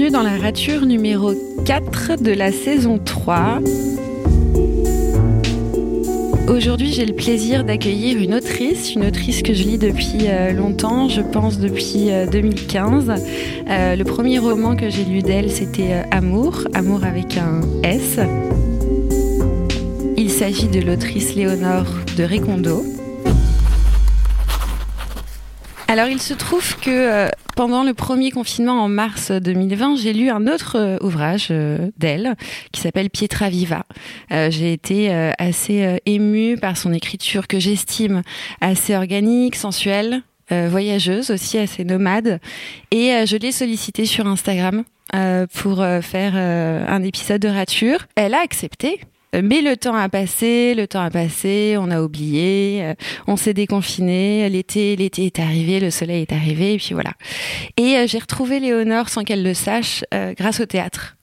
bienvenue dans la rature numéro 4 de la saison 3. Aujourd'hui, j'ai le plaisir d'accueillir une autrice, une autrice que je lis depuis euh, longtemps, je pense depuis 2015. Euh, euh, le premier roman que j'ai lu d'elle, c'était Amour, Amour avec un S. Il s'agit de l'autrice Léonore de Récondo. Alors il se trouve que pendant le premier confinement en mars 2020, j'ai lu un autre euh, ouvrage euh, d'elle qui s'appelle Pietra Viva. j'ai été assez émue par son écriture que j'estime assez organique, sensuelle, voyageuse aussi, assez nomade. Et je l'ai sollicitée sur Instagram pour faire un épisode de rature. Elle a accepté. Mais le temps a passé, le temps a passé, on a oublié, euh, on s'est déconfiné, l'été, l'été est arrivé, le soleil est arrivé, et puis voilà. Et euh, j'ai retrouvé Léonore sans qu'elle le sache euh, grâce au théâtre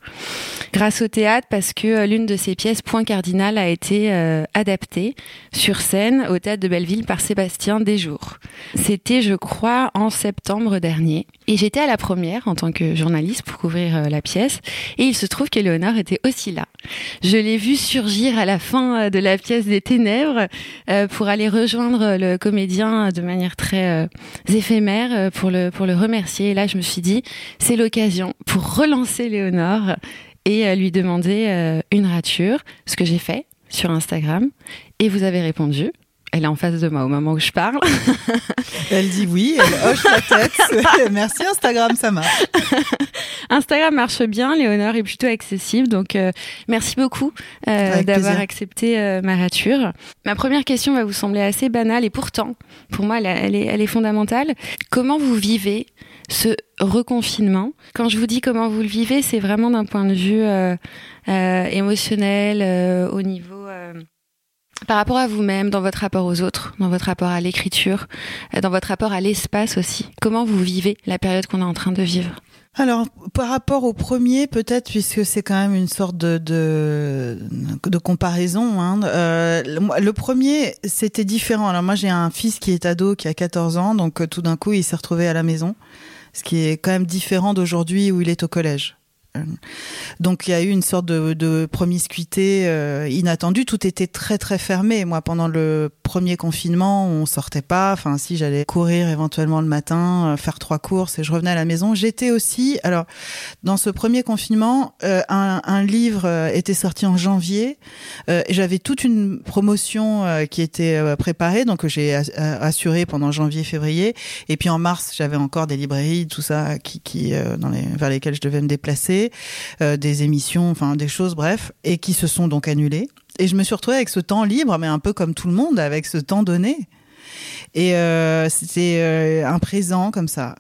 grâce au théâtre parce que euh, l'une de ses pièces, Point Cardinal, a été euh, adaptée sur scène au théâtre de Belleville par Sébastien Desjours. C'était, je crois, en septembre dernier. Et j'étais à la première en tant que journaliste pour couvrir euh, la pièce. Et il se trouve qu'Éléonore était aussi là. Je l'ai vue surgir à la fin de la pièce des ténèbres pour aller rejoindre le comédien de manière très éphémère pour le, pour le remercier. Et là, je me suis dit, c'est l'occasion pour relancer Léonore et lui demander euh, une rature, ce que j'ai fait sur Instagram. Et vous avez répondu. Elle est en face de moi au moment où je parle. elle dit oui, elle hoche la tête. Merci Instagram, ça marche. Instagram marche bien, Léonore est plutôt accessible, donc euh, merci beaucoup euh, d'avoir accepté ma rature. Ma première question va vous sembler assez banale et pourtant, pour moi, elle, est, elle est fondamentale. Comment vous vivez ce reconfinement. Quand je vous dis comment vous le vivez, c'est vraiment d'un point de vue euh, euh, émotionnel, euh, au niveau par rapport à vous-même, dans votre rapport aux autres, dans votre rapport à l'écriture, dans votre rapport à l'espace aussi. Comment vous vivez la période qu'on est en train de vivre? Alors, par rapport au premier, peut-être, puisque c'est quand même une sorte de, de, comparaison, hein, le, premier, c'était différent. Alors moi, j'ai un fils qui est ado, qui a 14 ans, donc tout d'un coup, il s'est retrouvé à la maison ce qui est quand même différent d'aujourd'hui où il est au collège. Euh, donc il y a eu une sorte de, promiscuité euh, inattendue. Tout était très très fermé. Moi, pendant le premier confinement, on sortait pas. Enfin, si j'allais courir éventuellement le matin, euh, faire trois courses et je revenais à la maison. J'étais aussi. Alors, dans ce premier confinement, un, livre était sorti en janvier. J'avais toute une promotion qui était préparée, donc j'ai assurée pendant janvier-février. Et puis en mars, j'avais encore des librairies, tout ça, qui, vers lesquelles je devais me déplacer. Euh, des émissions, enfin des choses, bref, et qui se sont donc annulées. Et je me suis retrouvée avec ce temps libre, mais un peu comme tout le monde, avec ce temps donné. Et euh, c'était euh, un présent comme ça,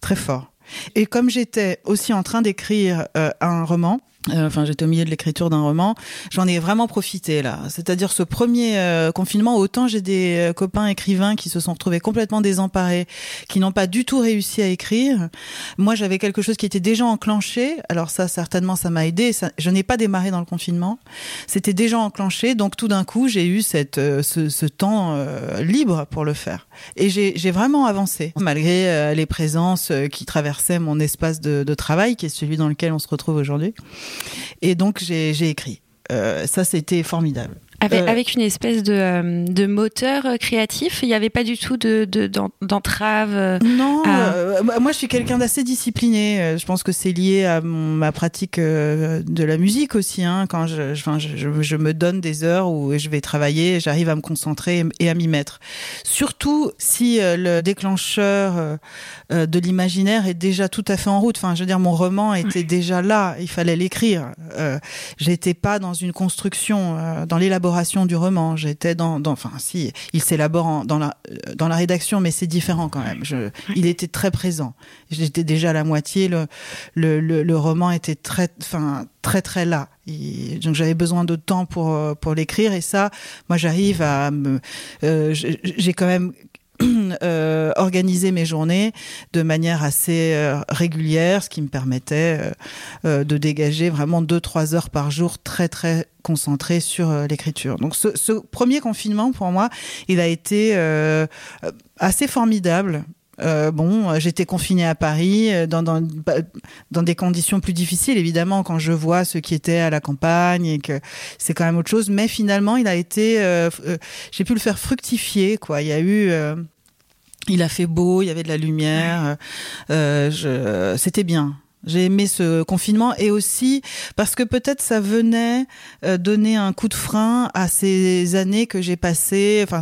très fort. Et comme j'étais aussi en train d'écrire un roman, euh, enfin, j'étais au milieu de l'écriture d'un roman. J'en ai vraiment profité là. C'est-à-dire ce premier euh, confinement, autant j'ai des euh, copains écrivains qui se sont retrouvés complètement désemparés, qui n'ont pas du tout réussi à écrire. Moi, j'avais quelque chose qui était déjà enclenché. Alors ça, certainement, ça m'a aidé. Je n'ai pas démarré dans le confinement. C'était déjà enclenché, donc tout d'un coup, j'ai eu cette ce, ce, temps libre pour le faire. Et j'ai vraiment avancé malgré les présences qui traversaient mon espace de, de travail, qui est celui dans lequel on se retrouve aujourd'hui. Et donc, j'ai écrit. Euh, ça, c'était formidable. Avec, euh, avec, une espèce de, euh, de moteur euh, créatif, il n'y avait pas du tout de d'entrave. non, moi je suis quelqu'un d'assez discipliné. Je pense que c'est lié à ma pratique de la musique aussi. Hein. Quand je, je, je, je, me donne des heures où je vais travailler, j'arrive à me concentrer et à m'y mettre. Surtout si le déclencheur de l'imaginaire est déjà tout à fait en route. Enfin, je veux dire, mon roman était déjà là. Il fallait l'écrire. J'étais pas dans une construction, dans l'élaboration du roman. J'étais dans, dans, enfin, si, il s'élabore dans la, dans la rédaction, mais c'est différent quand même. Je, il était très présent. J'étais déjà à la moitié. Le, le, le, roman était très, enfin, très, très là. donc j'avais besoin de temps pour, pour l'écrire et ça, moi j'arrive à me, euh, j'ai quand même euh, organiser mes journées de manière assez euh, régulière, ce qui me permettait euh, euh, de dégager vraiment deux trois heures par jour très très concentré sur l'écriture. Donc ce, ce, premier confinement pour moi, il a été assez formidable Euh, bon, j'étais confinée à Paris dans, dans, dans des conditions plus difficiles, évidemment, quand je vois ceux qui étaient à la campagne et que c'est quand même autre chose. Mais finalement, il a été, j'ai pu le faire fructifier, quoi. Il y a eu, il a fait beau, il y avait de la lumière, euh, c'était bien. J'ai aimé ce confinement et aussi parce que peut-être ça venait euh, donner un coup de frein à ces années que j'ai passées. Enfin,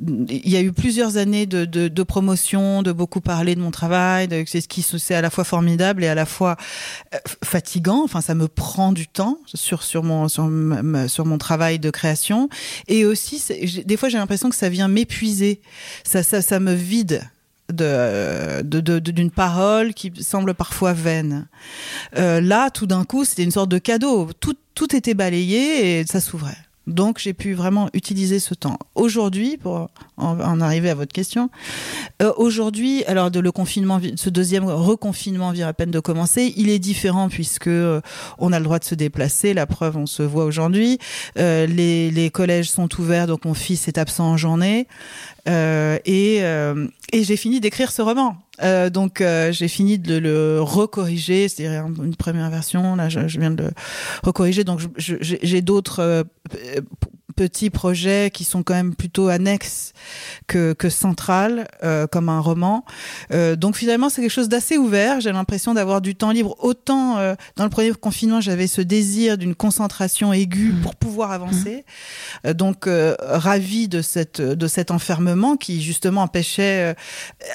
il y a eu plusieurs années de, de, de, promotion, de beaucoup parler de mon travail, c'est ce qui c'est à la fois formidable et à la fois euh, fatigant. Enfin, ça me prend du temps sur sur mon sur, sur mon travail de création et aussi des fois j'ai l'impression que ça vient m'épuiser. Ça, ça ça me vide de d'une parole qui semble parfois vaine. Euh, là, tout d'un coup, c'était une sorte de cadeau. Tout, tout était balayé et ça s'ouvrait. Donc j'ai pu vraiment utiliser ce temps. Aujourd'hui, pour en, arriver à votre question, euh, aujourd'hui, alors de le confinement, ce deuxième reconfinement vient à peine de commencer, il est différent puisque euh, on a le droit de se déplacer. La preuve, on se voit aujourd'hui. Les, les collèges sont ouverts, donc mon fils est absent en journée. Euh, et, euh, et j'ai fini d'écrire ce roman. Euh, donc j'ai fini de le recorriger, c'est-à-dire une première version. Là, je, je viens de le recorriger. Donc j'ai d'autres petits projets qui sont quand même plutôt annexes que, que centrales, euh, comme un roman. Euh, donc finalement, c'est quelque chose d'assez ouvert. J'ai l'impression d'avoir du temps libre. Autant euh, dans le premier confinement, j'avais ce désir d'une concentration aiguë mmh. pour pouvoir avancer. Mmh. donc ravi de cette de cet enfermement qui justement empêchait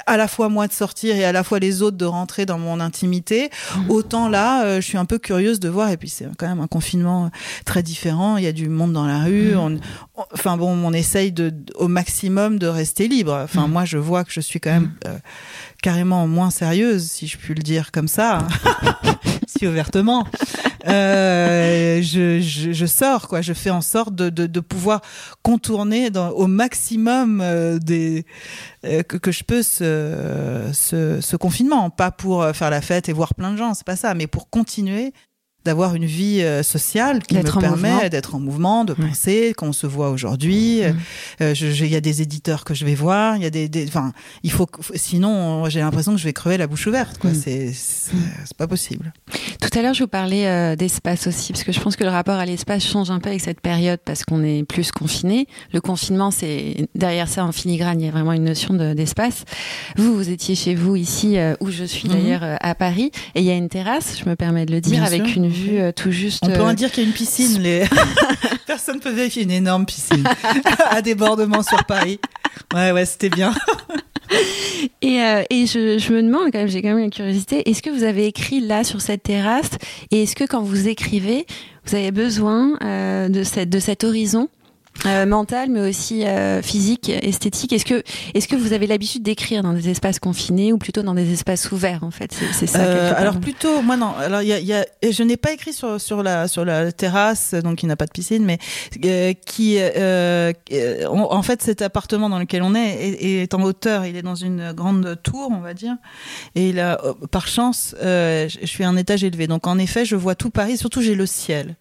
à la fois moi de sortir et à la fois les autres de rentrer dans mon intimité. Mmh. Autant là, je suis un peu curieuse de voir. Et puis c'est quand même un confinement très différent. Il y a du monde dans la rue enfin bon, on essaye de, au maximum de rester libre. Enfin, mm. moi, je vois que je suis quand même mm. euh, carrément moins sérieuse, si je puis le dire comme ça, si ouvertement. Euh, je, je, sors, quoi. Je fais en sorte de, de, de pouvoir contourner dans, au maximum euh, des que, que, je peux ce, ce, ce, confinement. Pas pour faire la fête et voir plein de gens, c'est pas ça, mais pour continuer d'avoir une vie euh, sociale qui me permet d'être en mouvement, de penser, qu'on se voit aujourd'hui. Mm. Euh, il y a des éditeurs que je vais voir, il y a des, enfin, il faut, sinon j'ai l'impression que je vais crever la bouche ouverte. Quoi, mm. c'est, c'est pas possible. Tout à l'heure, je vous parlais euh, d'espace aussi, parce que je pense que le rapport à l'espace change un peu avec cette période, parce qu'on est plus confiné. Le confinement, c'est derrière ça en filigrane, il y a vraiment une notion d'espace. vous, vous étiez chez vous ici, où je suis mm-hmm. d'ailleurs à Paris, et il y a une terrasse, je me permets de le dire, avec une vue euh, tout juste. On peut en euh, dire qu'il y a une piscine. Les... Personne peut vérifier une énorme piscine à débordement sur Paris. Ouais, ouais, c'était bien. et, euh, et je, je, me demande quand même, j'ai quand même une curiosité, est-ce que vous avez écrit là sur cette terrasse? Et est-ce que quand vous écrivez, vous avez besoin de, cette, de cet horizon? Euh, mental, mais aussi euh, physique, esthétique. Est-ce que, est-ce que vous avez l'habitude d'écrire dans des espaces confinés ou plutôt dans des espaces ouverts en fait? C'est ça. Euh, alors plutôt, moi non. Alors il y a, y a, je n'ai pas écrit sur sur la sur la terrasse, donc il n'a pas de piscine, mais euh, qui, en fait, cet appartement dans lequel on est est, est, en hauteur. Il est dans une grande tour, on va dire, et il a, par chance, je suis à un étage élevé. Donc en effet, je vois tout Paris. Surtout, j'ai le ciel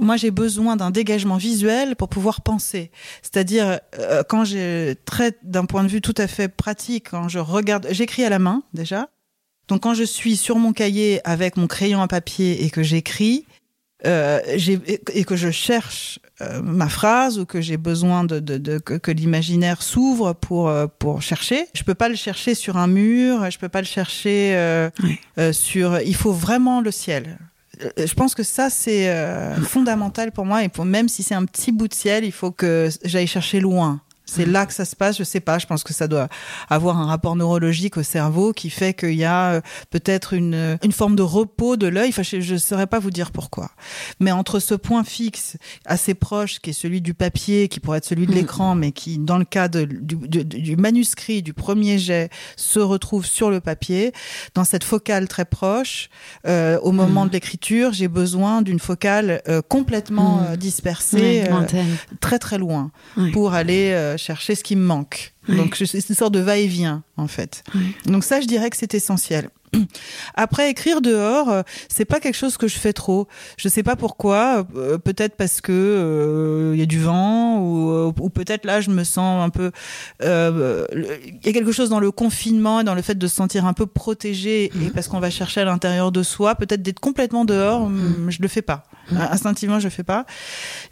moi j'ai besoin d'un dégagement visuel pour pouvoir penser. C'est-à-dire euh, quand je traite d'un point de vue tout à fait pratique, quand je regarde, j'écris à la main déjà. Donc quand je suis sur mon cahier avec mon crayon à papier et que j'écris euh, et que je cherche euh, ma phrase ou que j'ai besoin de, de, de que, que l'imaginaire s'ouvre pour euh, pour chercher, je peux pas le chercher sur un mur, je peux pas le chercher euh, sur. Il faut vraiment le ciel. Euh, je pense que ça c'est euh, fondamental pour moi et pour même si c'est un petit bout de ciel, il faut que j'aille chercher loin. C'est là que ça se passe, je sais pas, je pense que ça doit avoir un rapport neurologique au cerveau qui fait qu'il y a euh, peut-être une, une forme de repos de l'œil, enfin je ne saurais pas vous dire pourquoi. Mais entre ce point fixe assez proche qui est celui du papier, qui pourrait être celui de mm. l'écran, mais qui dans le cas de, du, du, manuscrit, du premier jet, se retrouve sur le papier, dans cette focale très proche, euh, au moment mm. de l'écriture, j'ai besoin d'une focale euh, complètement mm. dispersée, très très loin, pour aller chercher ce qui me manque. Donc c'est une sorte de va-et-vient en fait. Donc ça, je dirais que c'est essentiel. Après, écrire dehors, euh, c'est pas quelque chose que je fais trop. Je sais pas pourquoi. euh, peut-être parce que il y a du vent ou, ou peut-être là, je me sens un peu. euh, Il y a quelque chose dans le confinement et dans le fait de se sentir un peu protégé et parce qu'on va chercher à l'intérieur de soi. Peut-être d'être complètement dehors, hum, je le fais pas. Instinctivement, je le fais pas.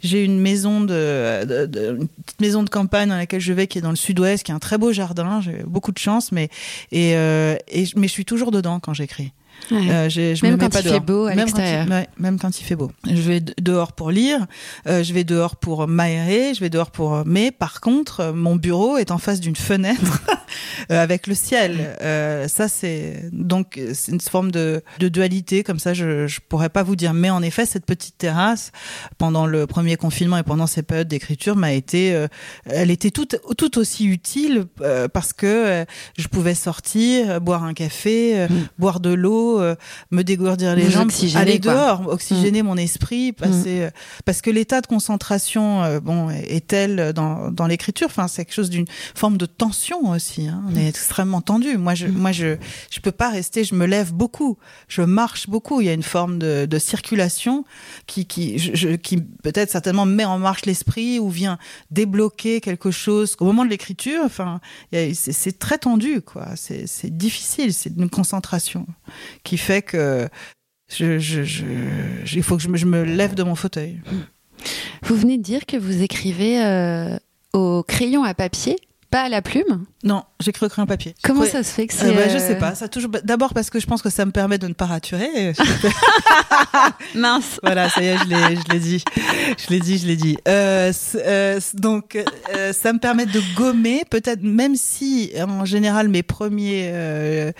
J'ai une maison de, de, de- une petite maison de campagne dans laquelle je vais, qui est dans le sud-ouest, qui a un très beau jardin. J'ai beaucoup de chance, mais et, euh, et je- mais je suis toujours dedans quand j'écris. Ouais. Euh, je Même me mets quand pas il fait beau à même quand, l'extérieur. il, ouais, même quand il fait beau. Je vais de- dehors pour lire, euh, je vais dehors pour m'aérer, je vais dehors pour. Mais par contre, euh, mon bureau est en face d'une fenêtre euh, avec le ciel. Euh, ça, c'est donc c'est une forme de, de dualité comme ça. Je, je pourrais pas vous dire, mais en effet, cette petite terrasse pendant le premier confinement et pendant ces périodes d'écriture m'a été, euh, elle était tout tout aussi utile euh, parce que euh, je pouvais sortir, boire un café, euh, Mm. boire de l'eau, euh, me dégourdir les Vous jambes, aller quoi. dehors, oxygéner mon esprit, passer, euh, parce que l'état de concentration, euh, bon, est tel dans, dans l'écriture. Enfin, c'est quelque chose d'une forme de tension aussi. Hein. On est extrêmement tendu. Moi, je, moi, je, je peux pas rester. Je me lève beaucoup. Je marche beaucoup. Il y a une forme de, de circulation qui, qui, je, qui peut-être certainement met en marche l'esprit ou vient débloquer quelque chose. Au moment de l'écriture, enfin, c'est très tendu, quoi. C'est difficile. C'est une concentration qui fait que je, il faut que je me lève de mon fauteuil. Vous venez de dire que vous écrivez euh, au crayon à papier, pas à la plume. Non, j'ai cru écrire un papier. Comment Ouais. ça se fait que Euh, c'est bah, Je euh, sais pas. Ça toujours. D'abord parce que je pense que ça me permet de ne pas raturer. Mince. voilà, ça y est, je l'ai, je l'ai dit, je l'ai dit, je l'ai dit. Euh, euh, donc, euh, ça me permet de gommer, peut-être même si en général mes premiers, euh,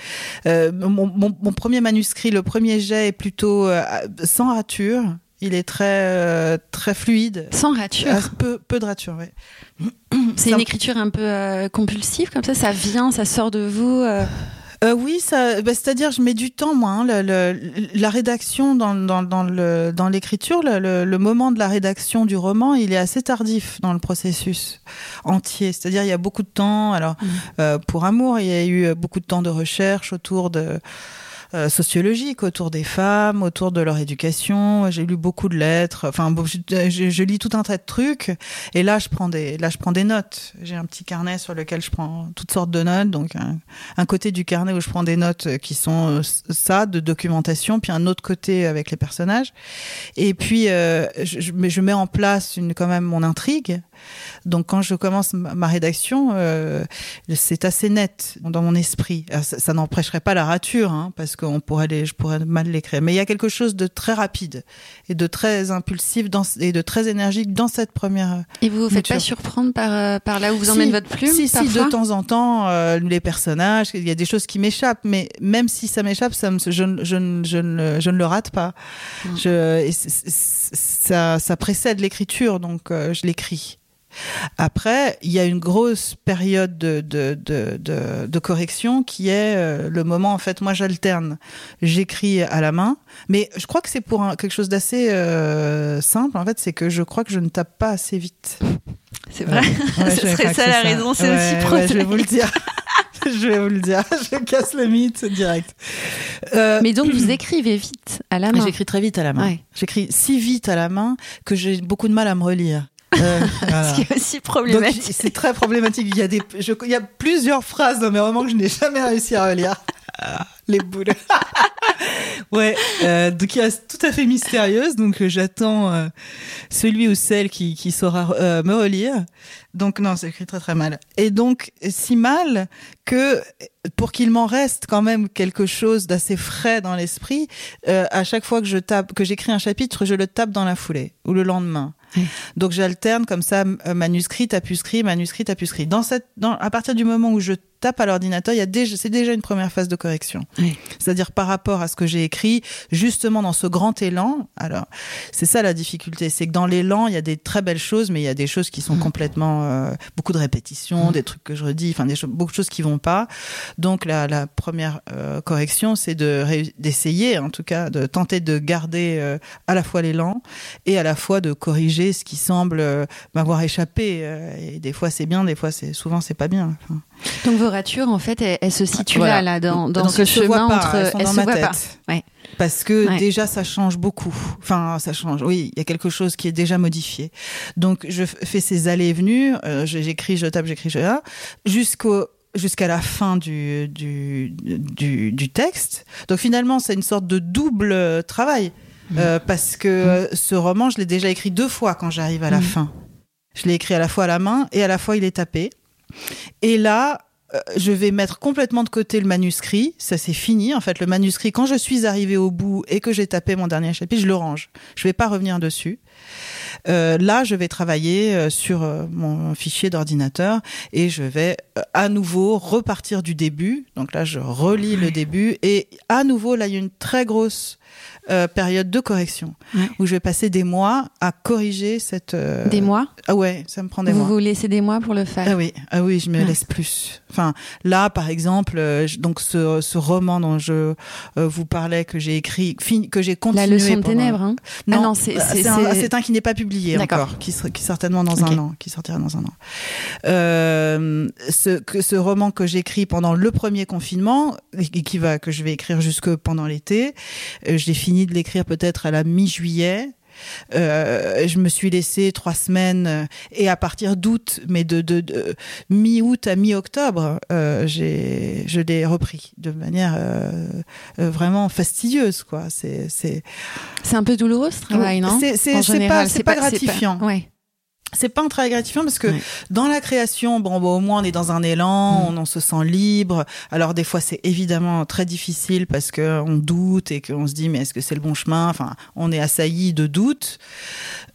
euh, mon, mon- mon premier manuscrit, le premier jet est plutôt euh, sans rature. Il est très euh, très fluide. Sans rature. Ah, peu, peu de rature, ouais. C'est une écriture un peu euh, compulsive comme ça, ça vient, ça sort de vous. euh. Euh, oui, ça, bah, c'est-à-dire je mets du temps moi. hein, le- le- la rédaction dans, dans, dans le dans l'écriture, le, moment de la rédaction du roman, il est assez tardif dans le processus entier. C'est-à-dire il y a beaucoup de temps. Alors euh, pour Amour, il y a eu beaucoup de temps de recherche autour de euh, sociologique autour des femmes, autour de leur éducation. J'ai lu beaucoup de lettres. Enfin, bon, je, lis tout un tas de trucs. Et là, je prends des, là, je prends des notes. J'ai un petit carnet sur lequel je prends toutes sortes de notes. Donc, un, côté du carnet où je prends des notes qui sont euh, ça, de documentation, puis un autre côté avec les personnages. Et puis, euh, je, mets- en place une, quand même mon intrigue. Donc, quand je commence ma, rédaction, euh, c'est assez net dans mon esprit. Ça ça n'empêcherait pas la rature, hein, parce qu'on pourrait les, je pourrais mal l'écrire. Mais il y a quelque chose de très rapide et de très impulsif dans, et de très énergique dans cette première. Et vous vous faites pas surprendre par, euh, par là où vous Si, emmène votre plume Si, de temps en temps, euh, les personnages, il y a des choses qui m'échappent, mais même si ça m'échappe, ça me, je, ne- je, ne- je, ne, je ne le rate pas. Je, et c- c- ça, ça précède l'écriture, donc euh, je l'écris. Après, il y a une grosse période de, de, de, de, de correction qui est euh, le moment, en fait, moi j'alterne. J'écris à la main, mais je crois que c'est pour un- quelque chose d'assez euh, simple, en fait, c'est que je crois que je ne tape pas assez vite. C'est vrai. Ouais, Ce serait ça la raison, c'est Ouais, aussi ouais, je vais vous le dire. je vais vous le dire. Je casse le mythe direct. Euh, Mais donc vous écrivez vite à la main. J'écris très vite à la main. Ouais. J'écris si vite à la main que j'ai beaucoup de mal à me relire. Euh, voilà. Ce qui est aussi problématique. c'est très problématique. Il y a des, je- il y a plusieurs phrases dans mes romans que je n'ai jamais réussi à relire. Les boules. ouais, euh, donc il reste tout à fait mystérieuse. Donc euh, j'attends euh, celui ou celle qui, qui saura euh, me relire. Donc non, c'est écrit très très mal. Et donc si mal que pour qu'il m'en reste quand même quelque chose d'assez frais dans l'esprit, euh, à chaque fois que je tape, que j'écris un chapitre, je le tape dans la foulée ou le lendemain. Oui. Donc j'alterne comme ça euh, manuscrit, tapuscrit, manuscrit, tapuscrit. Dans cette, dans, à partir du moment où je tape à l'ordinateur, il y a déjà, c'est déjà une première phase de correction. Oui. C'est-à-dire par rapport à ce que j'ai écrit, justement dans ce grand élan. Alors, c'est ça la difficulté, c'est que dans l'élan, il y a des très belles choses, mais il y a des choses qui sont complètement euh, beaucoup de répétitions, des trucs que je redis, enfin des choses, beaucoup de choses qui vont pas. Donc la, la première euh, correction, c'est de d'essayer, en tout cas, de tenter de garder euh, à la fois l'élan et à la fois de corriger ce qui semble euh, m'avoir échappé. euh, et des fois c'est bien, des fois c'est souvent c'est pas bien. Enfin, Donc vos ratures, en fait, elles, elles se situent Voilà. là, là, dans, dans Donc, ce chemin pas, entre elles sont elles dans se ma tête. pas. Ouais. Parce que Ouais. déjà ça change beaucoup. Enfin, ça change. Oui, il y a quelque chose qui est déjà modifié. Donc je fais ces allées et venues. euh, j'écris, je tape, j'écris, je là, jusqu'au jusqu'à la fin du, du, du, du texte. Donc finalement, c'est une sorte de double euh, Euh, parce que euh, ce roman, je l'ai déjà écrit deux fois quand j'arrive à la Mhm. fin. Je l'ai écrit à la fois à la main et à la fois il est tapé. Et là, euh, je vais mettre complètement de côté le manuscrit. Ça, c'est fini. En fait, le manuscrit, quand je suis arrivée au bout et que j'ai tapé mon dernier chapitre, je le range. Je vais pas revenir dessus. Euh, là, je vais travailler sur mon fichier d'ordinateur et je vais à nouveau repartir du début. Donc là, je relis le début et à nouveau, là, il y a une très grosse euh, période de correction Ouais. où je vais passer des mois à corriger cette. euh, Des mois? Ah ouais, ça me prend des Vous mois. vous laissez des mois pour le faire? Ah oui, ah oui, je me Ouais. laisse plus. Enfin, là, par exemple, euh, donc ce, ce roman dont je vous parlais que j'ai écrit, que j'ai continué. La leçon de pendant- ténèbres. Hein? Non, Ah non, c'est- c'est- un, qui n'est pas publié encore, qui, qui certainement dans un an, qui sortira dans un an. Ce, que, ce roman que j'écris pendant le premier confinement, et qui va que je vais écrire jusque pendant l'été, je l'ai fini de l'écrire peut-être à la mi-juillet. Euh, je me suis laissé trois semaines euh, et à partir d'août, mais de, de, de mi-août à mi-octobre, euh, j'ai je l'ai repris de manière euh, vraiment fastidieuse quoi. C'est un peu douloureux ce travail, non? pas c'est pas gratifiant. Ouais. C'est pas un travail gratifiant parce que dans la création, bon, bon, au moins on est dans un élan, on, on se sent libre. Alors des fois c'est évidemment très difficile parce que on doute et qu'on se dit mais est-ce que c'est le bon chemin? Enfin, on est assailli de doutes.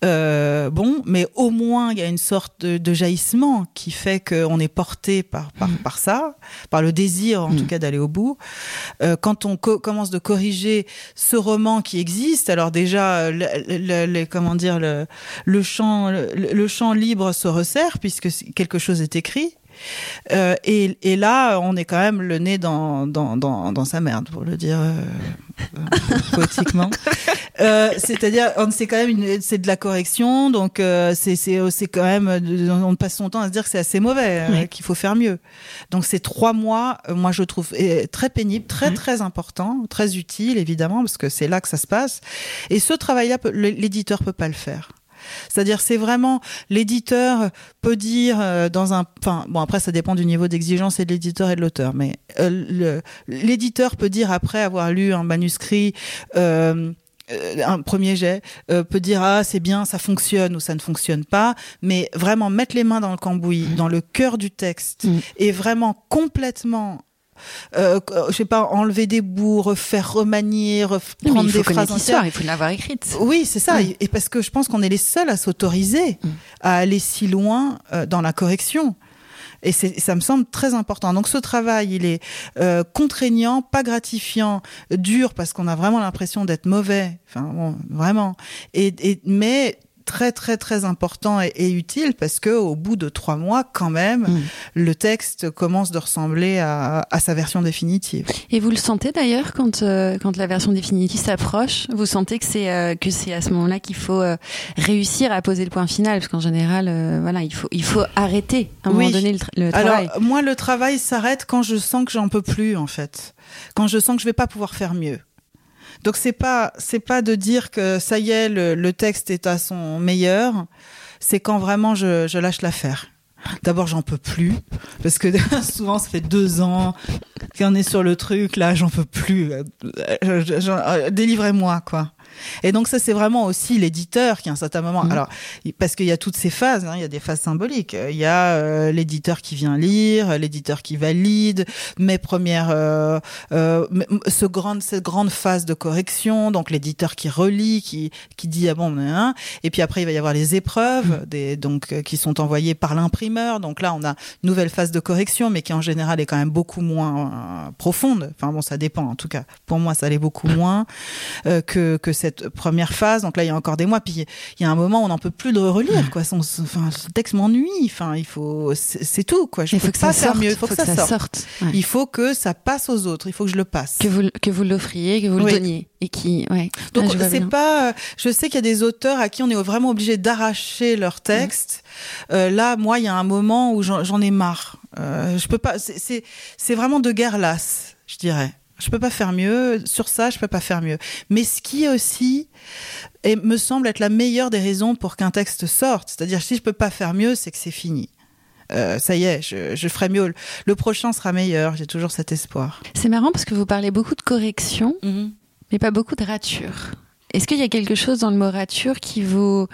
Euh, bon, mais au moins il y a une sorte de, de jaillissement qui fait qu'on est porté par par, par ça, par le désir en Mm. tout cas d'aller au bout. Euh, quand on co- commence de corriger ce roman qui existe, alors déjà, le, le- le- comment dire, le, le champ, le, le champ libre se resserre puisque quelque chose est écrit. Euh, et, et là, on est quand même le nez dans, dans, dans, dans sa merde, pour le dire euh, poétiquement. Euh, C'est-à-dire, c'est quand même c'est de la correction, donc euh, c'est c'est quand même, on passe son temps à se dire que c'est assez mauvais, qu'il faut faire mieux. Donc ces trois mois, moi je trouve très pénible, très Ouais. très important, très utile évidemment parce que c'est là que ça se passe. Et ce travail-là, l'éditeur peut pas le faire. C'est-à-dire, c'est vraiment l'éditeur peut dire euh, dans un, enfin bon après ça dépend du niveau d'exigence et de l'éditeur et de l'auteur, mais euh, l'éditeur peut dire après avoir lu un manuscrit. Euh, un premier jet euh, peut dire ah c'est bien ça fonctionne ou ça ne fonctionne pas mais vraiment mettre les mains dans le cambouis dans le cœur du texte Mm. et vraiment complètement euh, je sais pas enlever des bouts refaire remanier ref- Non, mais prendre des phrases il faut l'avoir écrite. oui, c'est ça. Ouais. Et parce que je pense qu'on est les seuls à s'autoriser Mm. à aller si loin euh, dans la correction. Et ça me semble très important. Donc ce travail, il est euh, contraignant, pas gratifiant, dur parce qu'on a vraiment l'impression d'être mauvais. Enfin, bon, vraiment. Et, et mais très très très important et, et utile parce que au bout de trois mois, quand même, Mm. le texte commence de ressembler à, à sa version définitive. Et vous le sentez d'ailleurs quand euh, quand la version définitive s'approche, vous sentez que c'est euh, que c'est à ce moment-là qu'il faut euh, réussir à poser le point final? Parce qu'en général voilà, il faut il faut arrêter à un Oui. moment donné le, tra- le travail. Alors moi, le travail s'arrête quand je sens que j'en peux plus, en fait. Quand je sens que je vais pas pouvoir faire mieux. Donc c'est pas c'est pas de dire que ça y est, le, texte est à son meilleur. C'est quand vraiment je, je lâche l'affaire. D'abord, j'en peux plus parce que souvent ça fait deux ans qu'on est sur le truc. Là, j'en peux plus. Euh, euh, Délivrez-moi, quoi. Et donc ça, c'est vraiment aussi l'éditeur qui, à un certain moment, Mhm. alors parce qu'il y a toutes ces phases, hein, il y a des phases symboliques. Il y a euh, l'éditeur qui vient lire, l'éditeur qui valide, mes premières, euh, euh, ce grande, cette grande phase de correction, donc l'éditeur qui relit, qui qui dit ah bon, hein, et puis après il va y avoir les épreuves, des donc euh, qui sont envoyées par l'imprimeur. Donc là, on a une nouvelle phase de correction, mais qui en général est quand même beaucoup moins euh, profonde. Enfin bon, ça dépend. En tout cas, pour moi, ça l'est beaucoup moins euh, que que cette première phase. Donc là, il y a encore des mois. Puis il y a un moment, où on n'en peut plus de relire. Quoi, son, enfin, ce texte m'ennuie. Enfin, il faut, c'est tout. Quoi, je il peux faut que pas faire sorte, mieux. Il faut, que, ça, sorte. Ouais. Il faut que ça passe aux autres. Il faut que je le passe. Que vous que vous l'offriez, que vous Oui. le donniez et qui ouais. Donc Ah, je vois c'est pas. euh, Je sais qu'il y a des auteurs à qui on est vraiment obligé d'arracher leur texte. Euh, là, moi, il y a un moment où j'en ai marre. Euh, je peux pas. c'est vraiment de guerre lasse, je dirais. Je peux pas faire mieux. Sur ça, je peux pas faire mieux. Mais ce qui aussi et me semble être la meilleure des raisons pour qu'un texte sorte, c'est-à-dire si je peux pas faire mieux, c'est que c'est fini. Euh, ça y est, je, ferai mieux. Le prochain sera meilleur. J'ai toujours cet espoir. C'est marrant parce que vous parlez beaucoup de correction, mhm. mais pas beaucoup de rature. Est-ce qu'il y a quelque chose dans le mot rature qui vous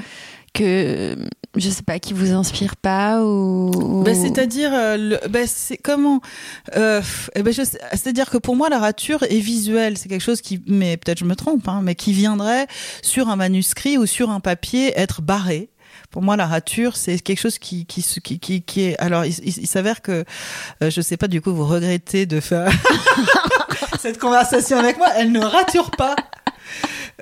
que je sais pas qui vous inspire pas ou, bah, c'est-à-dire euh, bah, c'est comment euh, ben, c'est-à-dire que pour moi la rature est visuelle c'est quelque chose qui mais peut-être je me trompe hein, mais qui viendrait sur un manuscrit ou sur un papier être barré pour moi, la rature, c'est quelque chose qui qui qui qui, est. Alors, il, s'avère que euh, je sais pas. Du coup, vous regrettez de faire cette conversation avec moi. Elle ne rature pas.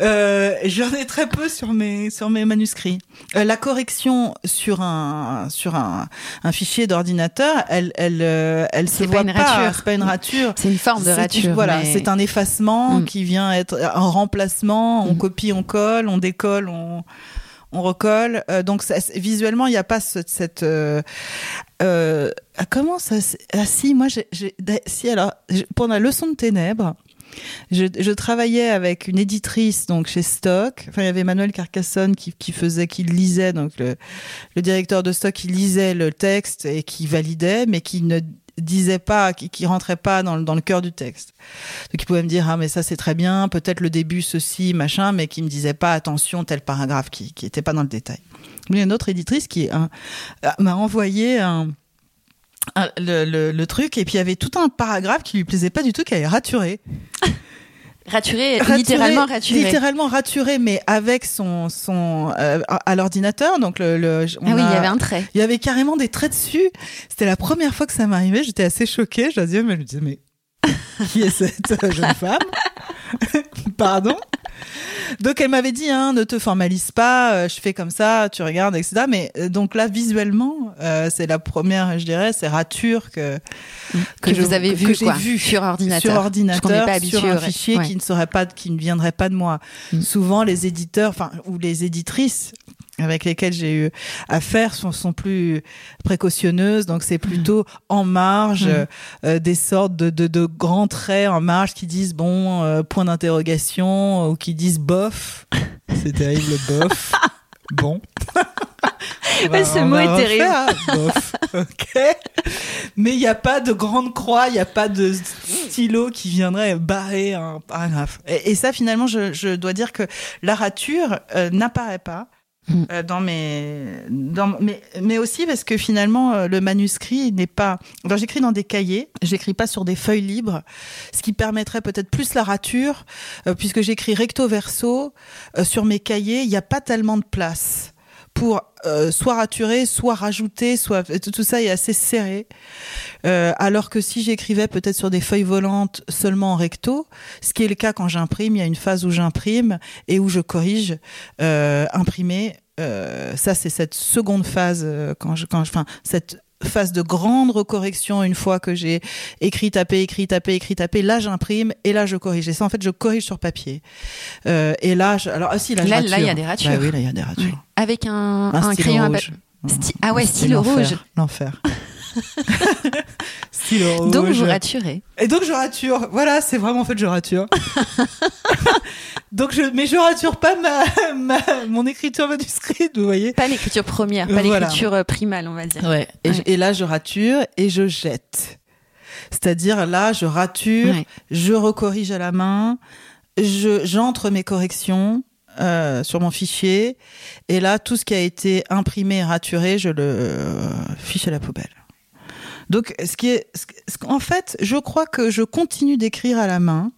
Euh, J'en ai très peu sur mes sur mes manuscrits. Euh, la correction sur un sur un, un fichier d'ordinateur, elle elle euh, elle se voit pas. C'est pas une rature. C'est une forme de rature. Voilà, c'est un effacement mm. qui vient être un remplacement. On mm. copie, on colle, on décolle, on on recolle. Euh, donc ça, visuellement, il n'y a pas ce, cette. Euh, euh, comment ça Ah si, moi, j'ai, si alors pendant la leçon de ténèbres, je, travaillais avec une éditrice donc chez Stock. Enfin, il y avait Manuel Carcassonne qui, faisait, qui lisait donc le, directeur de Stock qui lisait le texte et qui validait, mais qui ne disait pas, qui, rentrait pas dans, le cœur du texte. Donc il pouvait me dire ah mais ça c'est très bien, peut-être le début ceci machin, mais qui me disait pas attention tel paragraphe qui qui était pas dans le détail. Il y a une autre éditrice qui m'a envoyé un le, le, le, truc et puis il y avait tout un paragraphe qui lui plaisait pas du tout, qui avait raturé. Raturé, littéralement raturé. Littéralement raturé, mais avec son son euh, à l'ordinateur. Donc le, le ah oui, il y avait un trait. Il y avait carrément des traits dessus. C'était la première fois que ça m'arrivait. J'étais assez choquée. Je mais je me disais, mais qui est cette jeune femme? Pardon donc elle m'avait dit, hein, ne te formalise pas, euh, je fais comme ça, tu regardes, etc. Mais euh, donc là, visuellement, euh, c'est la première, je dirais, c'est rature que que, je, vous avez vu, que vu sur ordinateur, sur ordinateur, sur un fichier qui ne serait pas, qui ne viendrait pas de moi. Mm. Souvent, les éditeurs, enfin ou les éditrices avec lesquelles j'ai eu affaire sont, sont plus précautionneuses, donc c'est plutôt en marge, mm. euh, des sortes de, de, de, grands traits en marge qui disent bon euh, point d'interrogation ou qui disent bof. C'est terrible bof. bon. Mais ce mot est terrible. Bof. ok. Mais il n'y a pas de grande croix, il n'y a pas de stylo qui viendrait barrer un paragraphe. Et, ça, finalement, je, je, dois dire que la rature euh, n'apparaît pas. Euh, dans mes, dans, mais, mais aussi parce que finalement euh, le manuscrit n'est pas. Alors j'écris dans des cahiers, j'écris pas sur des feuilles libres, ce qui permettrait peut-être plus la rature, euh, puisque j'écris recto verso sur mes cahiers, il n'y a pas tellement de place pour soit raturer, soit rajouter, soit tout ça est assez serré. Euh, alors que si j'écrivais peut-être sur des feuilles volantes seulement en recto, ce qui est le cas quand j'imprime, il y a une phase où j'imprime et où je corrige, euh, imprimer. Euh, ça, c'est cette seconde phase euh, quand je, quand je, enfin, cette phase de grande recorrection une fois que j'ai écrit, tapé, écrit, tapé, écrit, tapé. Là, j'imprime et là, je corrige. Et ça, en fait, je corrige sur papier. Euh, et là, je, alors, ah, si, là, là, là, il y a des ratures. Bah oui, là, il y a des ratures. Avec un, un, crayon rouge. ah ouais, stylo rouge. L'enfer. Donc vous raturez. Et donc je rature. Voilà, c'est vraiment en fait je rature. donc je, mais je rature pas ma, mon écriture manuscrite, vous voyez. Pas l'écriture première, pas l'écriture euh, primale, on va dire. Ouais. Et, là je rature et je jette. C'est-à-dire là je rature, je recorrige à la main, je j'entre mes corrections. Euh, sur mon fichier et là tout ce qui a été imprimé et raturé je le euh, fiche à la poubelle donc, ce qui est, en fait, je crois que je continue d'écrire à la main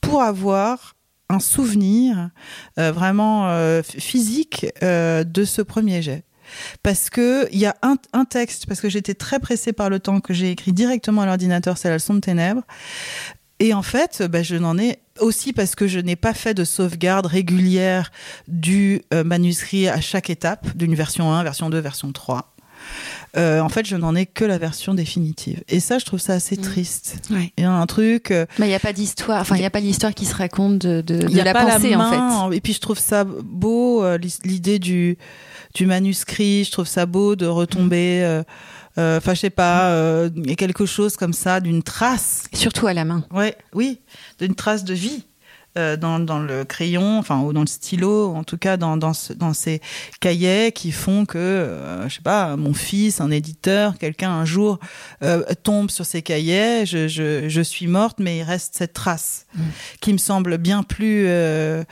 pour avoir un souvenir euh, vraiment euh, physique euh, de ce premier jet. Parce que il y a un, texte, parce que j'étais très pressée par le temps que j'ai écrit directement à l'ordinateur, c'est la leçon de ténèbres. Et en fait, bah, je n'en ai aussi parce que je n'ai pas fait de sauvegarde régulière du manuscrit à chaque étape, d'une version 1, version 2, version 3. Euh, en fait, je n'en ai que la version définitive. Et ça, je trouve ça assez Mm. triste. Ouais. Il y a un truc. euh, Mais il n'y a pas d'histoire, enfin, il n'y a pas l'histoire qui se raconte de, de, il de y a la pas pensée, la en fait. main, Et puis je trouve ça beau, euh, l'idée du, du manuscrit. Je trouve ça beau de retomber. euh, euh, Enfin, je sais pas, euh, il y a quelque chose comme ça, d'une trace. Surtout à la main. Ouais, oui, d'une trace de vie. Euh, dans, dans le crayon, enfin ou dans le stylo, en tout cas dans, dans, ce- dans ces cahiers qui font que, euh, je sais pas, mon fils, un éditeur, quelqu'un un jour euh, tombe sur ces cahiers, je, je, je suis morte, mais il reste cette trace Mm. qui me semble bien plus, euh,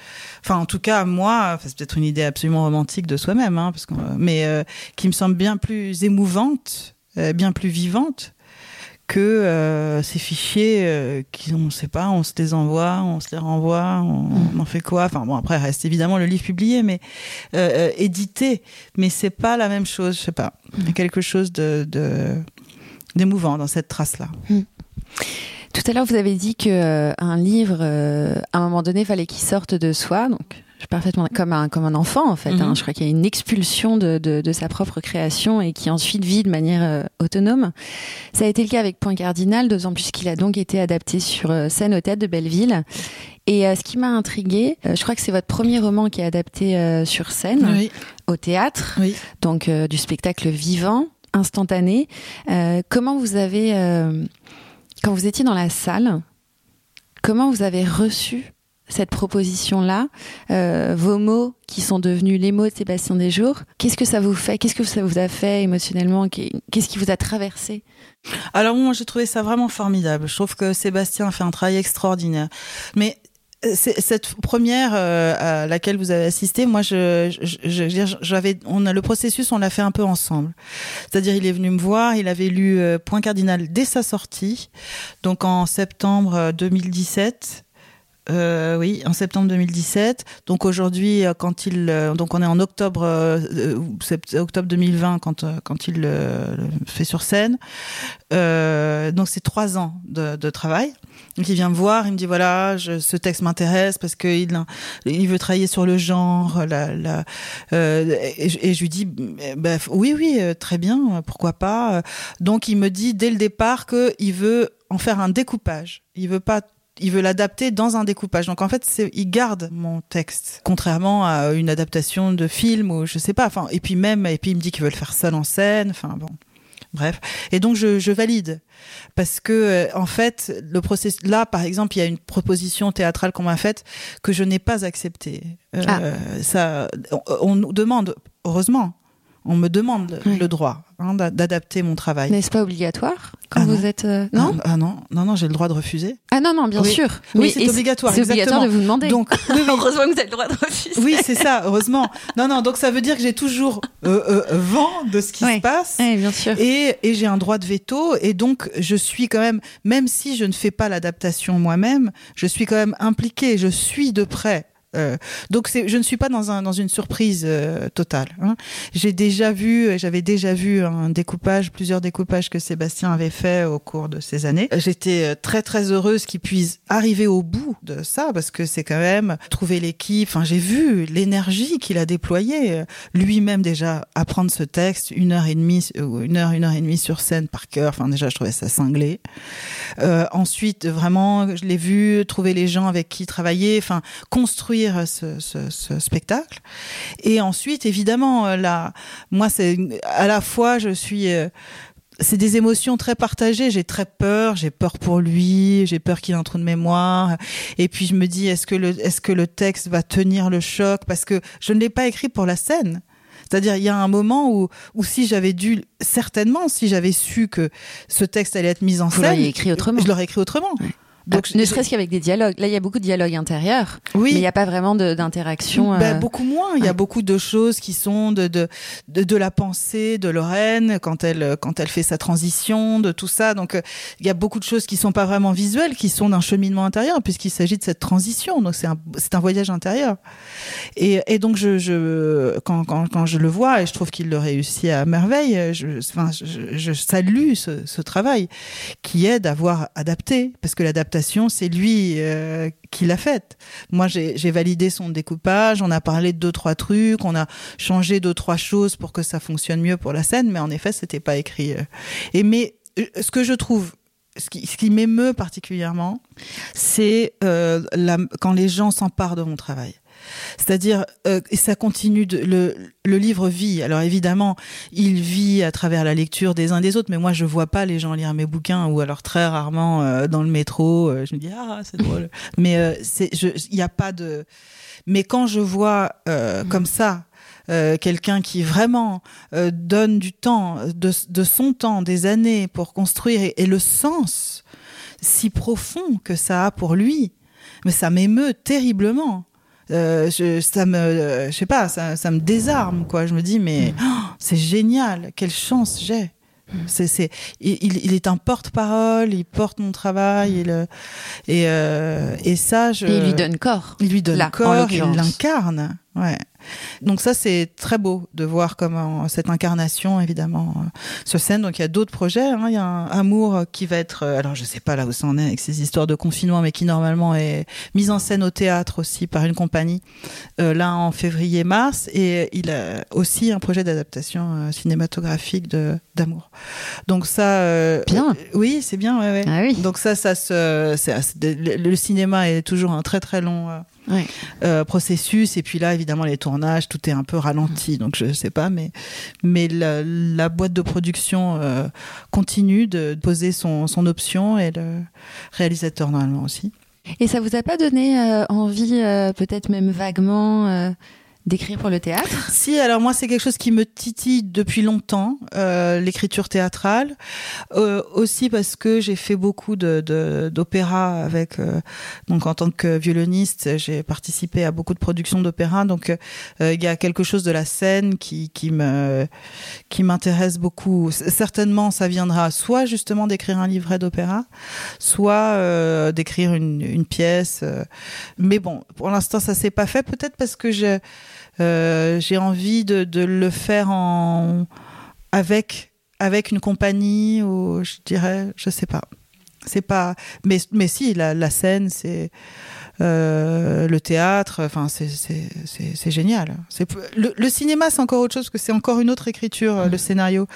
enfin en tout cas moi, c'est peut-être une idée absolument romantique de soi-même, hein, parce que, mais qui me semble bien plus émouvante, bien plus vivante que euh, ces fichiers euh, qui on sait pas on se les envoie on se les renvoie on, on en fait quoi? Enfin bon après reste évidemment le livre publié mais euh, édité. Mais c'est pas la même chose je sais pas. Il y a quelque chose de d'émouvant dans cette trace là Tout à l'heure, vous avez dit que un livre, à un moment donné, fallait qu'il sorte de soi. Donc, suis parfaitement comme un comme un enfant en fait. Hein. Je crois qu'il y a une expulsion de, de, de sa propre création et qui ensuite vit de manière euh, autonome. Ça a été le cas avec Point Cardinal, d'autant plus qu'il a donc été adapté sur euh, scène au théâtre de Belleville. Et euh, ce qui m'a intriguée, je crois que c'est votre premier roman qui est adapté euh, sur scène oui au théâtre oui donc euh, du spectacle vivant, instantané. Euh, comment vous avez, euh, quand vous étiez dans la salle, comment vous avez reçu cette proposition-là, euh, vos mots qui sont devenus les mots de Sébastien Desjours, qu'est-ce que ça vous fait Qu'est-ce que ça vous a fait émotionnellement Qu'est- Qu'est-ce qui vous a traversé? Alors moi, j'ai trouvé ça vraiment formidable. Je trouve que Sébastien a fait un travail extraordinaire. Mais euh, cette première euh, à laquelle vous avez assisté, moi, je, je, j'avais, on a le processus, on l'a fait un peu ensemble. C'est-à-dire, il est venu me voir, il avait lu Point Cardinal dès sa sortie, donc en septembre euh, 2017. Euh, oui, en septembre 2017. Donc aujourd'hui, euh, quand il, euh, donc on est en octobre, octobre 2020 quand quand il le fait sur scène. Donc c'est trois ans de, travail. Donc il vient me voir, il me dit voilà, ce texte m'intéresse parce que il, il veut travailler sur le genre, et, je- lui dis bah, oui oui très bien, pourquoi pas. Donc il me dit dès le départ que il veut en faire un découpage. Il veut pas il veut l'adapter dans un découpage. Donc en fait, c'est, il garde mon texte, contrairement à une adaptation de film ou je sais pas. Enfin, et puis même, et puis il me dit qu'il veut le faire seul en scène. Enfin bon, bref. Et donc je, je valide parce que euh, en fait, le processus là, par exemple, il y a une proposition théâtrale qu'on m'a faite que je n'ai pas acceptée. Euh, Ah. Ça, on, on nous demande, heureusement, on me demande Oui. le droit hein, d'a- d'adapter mon travail. N'est-ce pas obligatoire quand Ah vous non. êtes euh, non ah, ah non, non, non, j'ai le droit de refuser. Ah non non bien Oui. sûr. Oui, c'est obligatoire, C'est obligatoire de vous demander. Donc, oui, heureusement que vous avez le droit de refuser. Oui, c'est ça, heureusement. Non, non, donc ça veut dire que j'ai toujours euh, euh, vent de ce qui Ouais. se passe. Bien sûr. Et, et j'ai un droit de veto, et donc je suis quand même, même si je ne fais pas l'adaptation moi-même, je suis quand même impliquée, je suis de près. Euh, donc je ne suis pas dans un dans une surprise euh, totale. hein. J'ai déjà vu, j'avais déjà vu un découpage, plusieurs découpages que Sébastien avait fait au cours de ces années. J'étais euh, très très heureuse qu'il puisse arriver au bout de ça parce que c'est quand même trouver l'équipe. Enfin, j'ai vu l'énergie qu'il a déployée lui-même déjà apprendre ce texte une heure et demie, une heure une heure et demie sur scène par cœur. Enfin déjà je trouvais ça cinglé. Ensuite vraiment je l'ai vu trouver les gens avec qui travailler. Enfin construire ce, ce, ce spectacle. Et ensuite, évidemment, euh, là, moi, c'est à la fois, je suis. euh, c'est des émotions très partagées. J'ai très peur. J'ai peur pour lui. J'ai peur qu'il ait un trou de mémoire. Et puis je me dis, est-ce que le, est-ce que le texte va tenir le choc? Parce que je ne l'ai pas écrit pour la scène. C'est-à-dire, il y a un moment où, où si j'avais dû, certainement, si j'avais su que ce texte allait être mis en Vous scène, écrit autrement. je l'aurais écrit autrement. Donc, Donc, ne serait-ce qu'avec des dialogues. Là, il y a beaucoup de dialogues intérieurs, oui. mais il n'y a pas vraiment d'interaction. Ben, euh, beaucoup moins. Il y a beaucoup de choses qui sont de, de, de, de la pensée de Lorraine quand elle, quand elle fait sa transition, de tout ça. Donc, euh, il y a beaucoup de choses qui sont pas vraiment visuelles, qui sont d'un cheminement intérieur, puisqu'il s'agit de cette transition. Donc, c'est un, voyage intérieur. Et, et donc, je, je, quand, quand, quand je le vois, et je trouve qu'il le réussit à merveille, je, enfin, je, je salue ce, ce travail qui est d'avoir adapté, parce que l'adaptation c'est lui euh, qui l'a faite. Moi, j'ai validé son découpage, on a parlé de deux trois trucs, on a changé deux trois choses pour que ça fonctionne mieux pour la scène, mais en effet, c'était pas écrit. Euh. Et mais ce que je trouve ce qui, m'émeut particulièrement, c'est euh, quand les gens s'emparent de mon travail. C'est-à-dire, euh, et ça continue, de, le, le livre vit. Alors évidemment, il vit à travers la lecture des uns des autres, mais moi je vois pas les gens lire mes bouquins ou alors très rarement euh, dans le métro. Euh, je me dis ah c'est drôle, mais il n'y a pas de. Mais quand je vois mmh. comme ça. quelqu'un qui vraiment donne du temps, de, de, son temps, des années pour construire et, et le sens si profond que ça a pour lui, mais ça m'émeut terriblement. Euh, je, ça me, euh, je sais pas, ça, ça, me désarme, quoi. Je me dis, mais mm. oh, c'est génial, quelle chance j'ai. Mm. C'est, c'est, il, il, est un porte-parole, il porte mon travail, et, le, et, euh, et ça, je. Et il lui donne corps. Il lui donne corps, il l'incarne. Ouais. Donc ça, c'est très beau de voir comment cette incarnation, évidemment, euh, sur scène. Donc il y a d'autres projets. Hein. Il y a un amour qui va être, euh, alors je sais pas là où ça en est avec ces histoires de confinement, mais qui normalement est mise en scène au théâtre aussi par une compagnie, euh, là en février-mars. Et il a aussi un projet d'adaptation cinématographique de d'amour. Donc ça, bien. oui, c'est bien. Ouais, ouais. Ah oui. Donc ça, ça se, le cinéma est toujours un très très long euh, processus. Et puis là, évidemment, les tournages, tout est un peu ralenti. Donc je sais pas, mais, mais la, boîte de production euh, continue de poser son, son option et le réalisateur normalement aussi. Et ça vous a pas donné euh, envie, peut-être même vaguement, d'écrire pour le théâtre Si, alors moi c'est quelque chose qui me titille depuis longtemps, euh, l'écriture théâtrale. Euh, aussi parce que j'ai fait beaucoup de d'opéra avec, euh, donc en tant que violoniste, j'ai participé à beaucoup de productions d'opéra. Donc euh, il y a quelque chose de la scène qui qui me qui m'intéresse beaucoup. Certainement, ça viendra soit justement d'écrire un livret d'opéra, soit euh, d'écrire une, une pièce. mais bon, pour l'instant ça s'est pas fait. Peut-être parce que euh, j'ai envie de, le faire en avec avec une compagnie ou je dirais je sais pas. C'est pas mais mais si la, scène c'est euh, le théâtre, enfin c'est génial. Le, le, cinéma c'est encore autre chose que c'est encore une autre écriture le scénario.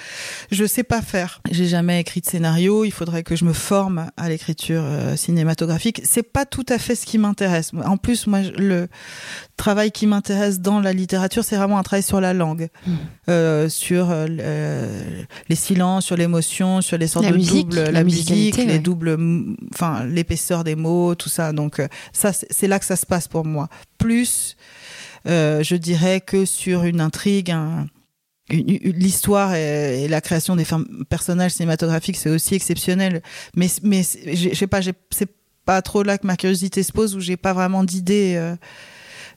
Je sais pas faire. J'ai jamais écrit de scénario. Il faudrait que je me forme à l'écriture euh, cinématographique. C'est pas tout à fait ce qui m'intéresse. En plus moi le travail qui m'intéresse dans la littérature c'est vraiment un travail sur la langue, mmh. euh, sur euh, les silences, sur l'émotion, sur les sortes la de musique, doubles, la, musique, les doubles, enfin l'épaisseur des mots, tout ça. Donc ça c'est là que ça se passe pour moi. Plus, euh, je dirais que sur une intrigue, l'histoire et, la création des personnages cinématographiques, c'est aussi exceptionnel. Mais, mais je sais pas, c'est pas trop là que ma curiosité se pose, où j'ai pas vraiment d'idée. Euh,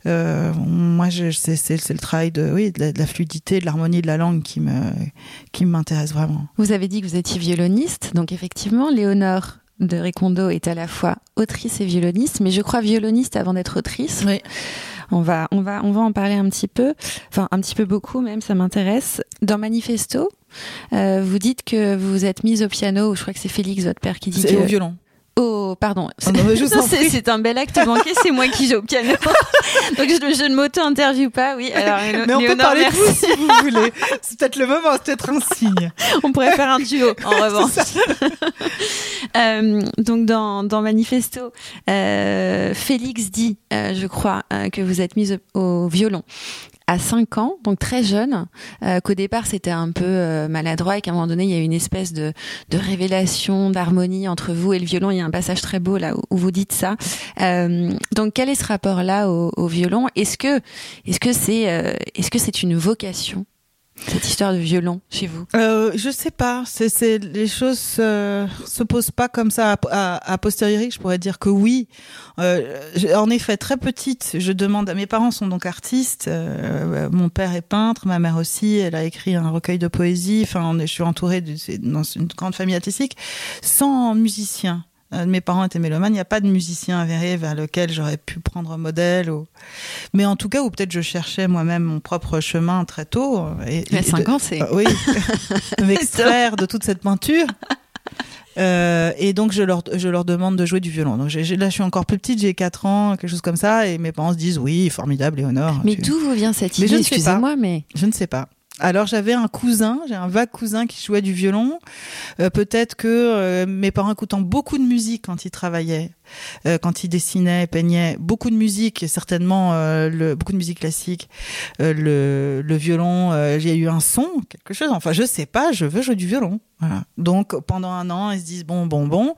euh, moi, c'est le travail de, oui, de la, fluidité, de l'harmonie de la langue qui me qui m'intéresse vraiment. Vous avez dit que vous étiez violoniste, donc effectivement, Léonore de Recondo est à la fois autrice et violoniste, mais je crois violoniste avant d'être autrice. Oui. On va, on va, on va en parler un petit peu, enfin un petit peu beaucoup même, ça m'intéresse. Dans Manifesto, euh, vous dites que vous vous êtes mise au piano, je crois que c'est Félix, votre père, qui dit que... au violon. Oh, pardon. c'est un bel acte manqué, c'est moi qui joue au piano. Donc je, je ne m'auto-interviewe pas, oui. Alors, Mais on peut parler de vous si vous voulez. C'est peut-être le moment, c'est peut-être un signe. On pourrait faire un duo, en revanche. euh, donc dans, dans Manifesto, euh, Félix dit, euh, je crois, que vous êtes mise au violon à 5 ans, donc très jeune, euh, qu'au départ c'était un peu euh, maladroit et qu'à un moment donné il y a une espèce de, de révélation, d'harmonie entre vous et le violon. Il y a un passage très beau là où, vous dites ça. Euh, donc quel est ce rapport-là au, au, violon? Est-ce que est-ce que c'est euh, est-ce que c'est une vocation? Cette histoire de violon chez vous euh, Je sais pas. C'est, les choses euh, se posent pas comme ça à, posteriori. Je pourrais dire que oui. Euh, en effet, très petite, je demande. Mes parents sont donc artistes. Euh, mon père est peintre, ma mère aussi. Elle a écrit un recueil de poésie. Enfin, je suis entourée de, dans une grande famille artistique, sans musicien. Euh, mes parents étaient mélomanes, il n'y a pas de musicien avéré vers lequel j'aurais pu prendre modèle. Ou... Mais en tout cas, ou peut-être je cherchais moi-même mon propre chemin très tôt. Et, 5 ans, c'est... oui, m'extraire de toute cette peinture. Euh, et donc je leur je leur demande de jouer du violon. Donc j'ai- là je suis encore plus petite, j'ai 4 ans, quelque chose comme ça, et mes parents se disent oui, formidable, Léonore. Mais tu- d'où vous vient cette Mais idée je ne sais pas. Excusez-moi, mais Je ne sais pas. Alors j'avais un cousin, j'ai un vague cousin qui jouait du violon. Euh, Peut-être que euh, mes parents écoutant beaucoup de musique quand ils travaillaient, euh, quand ils dessinaient, peignaient, beaucoup de musique, certainement euh, le, beaucoup de musique classique, euh, le, le violon, euh, j'ai eu un son, quelque chose. Enfin je sais pas, je veux jouer du violon. Voilà. Donc pendant un an ils se disent bon bon bon,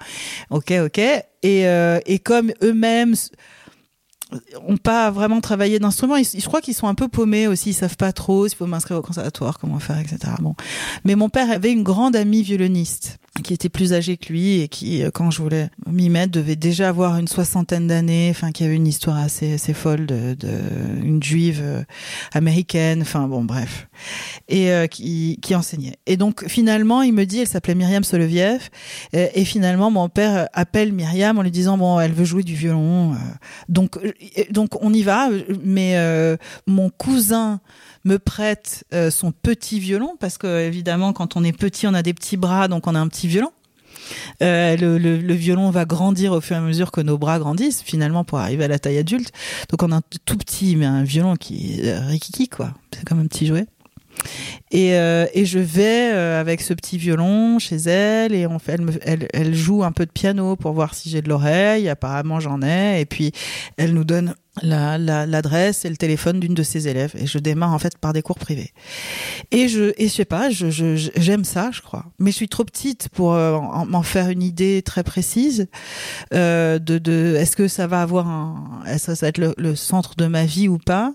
ok ok. Et, et comme eux-mêmes ont pas vraiment travaillé d'instrument. Ils- Je crois qu'ils sont un peu paumés aussi. Ils savent pas trop s'il faut m'inscrire au conservatoire, comment faire, etc. Bon. Mais mon père avait une grande amie violoniste qui était plus âgée que lui et qui, euh, quand je voulais m'y mettre, devait déjà avoir une soixantaine d'années. Enfin, qui avait une histoire assez, assez folle de, une juive euh, américaine. Enfin, bon, bref. Et euh, qui, qui enseignait. Et donc, finalement, il me dit, elle s'appelait Myriam Soloviev. Et, et finalement, mon père appelle Myriam en lui disant, bon, elle veut jouer du violon. donc, donc on y va. Mais euh, mon cousin me prête euh, son petit violon parce que évidemment quand on est petit on a des petits bras donc on a un petit violon. Euh, le, violon va grandir au fur et à mesure que nos bras grandissent finalement pour arriver à la taille adulte. Donc on a un tout petit mais un violon qui est euh, rikiki quoi. C'est comme un petit jouet. Et, euh, et je vais euh, avec ce petit violon chez elle et on fait, elle, elle, joue un peu de piano pour voir si j'ai de l'oreille. Apparemment j'en ai. Et puis elle nous donne la, la, l'adresse et le téléphone d'une de ses élèves. Et je démarre en fait par des cours privés. Et je, et sais pas, je, je, je- j'aime ça, je crois. Mais je suis trop petite pour euh, en- m'en faire une idée très précise de, de est-ce que ça va avoir un, ça va être le centre de ma vie ou pas?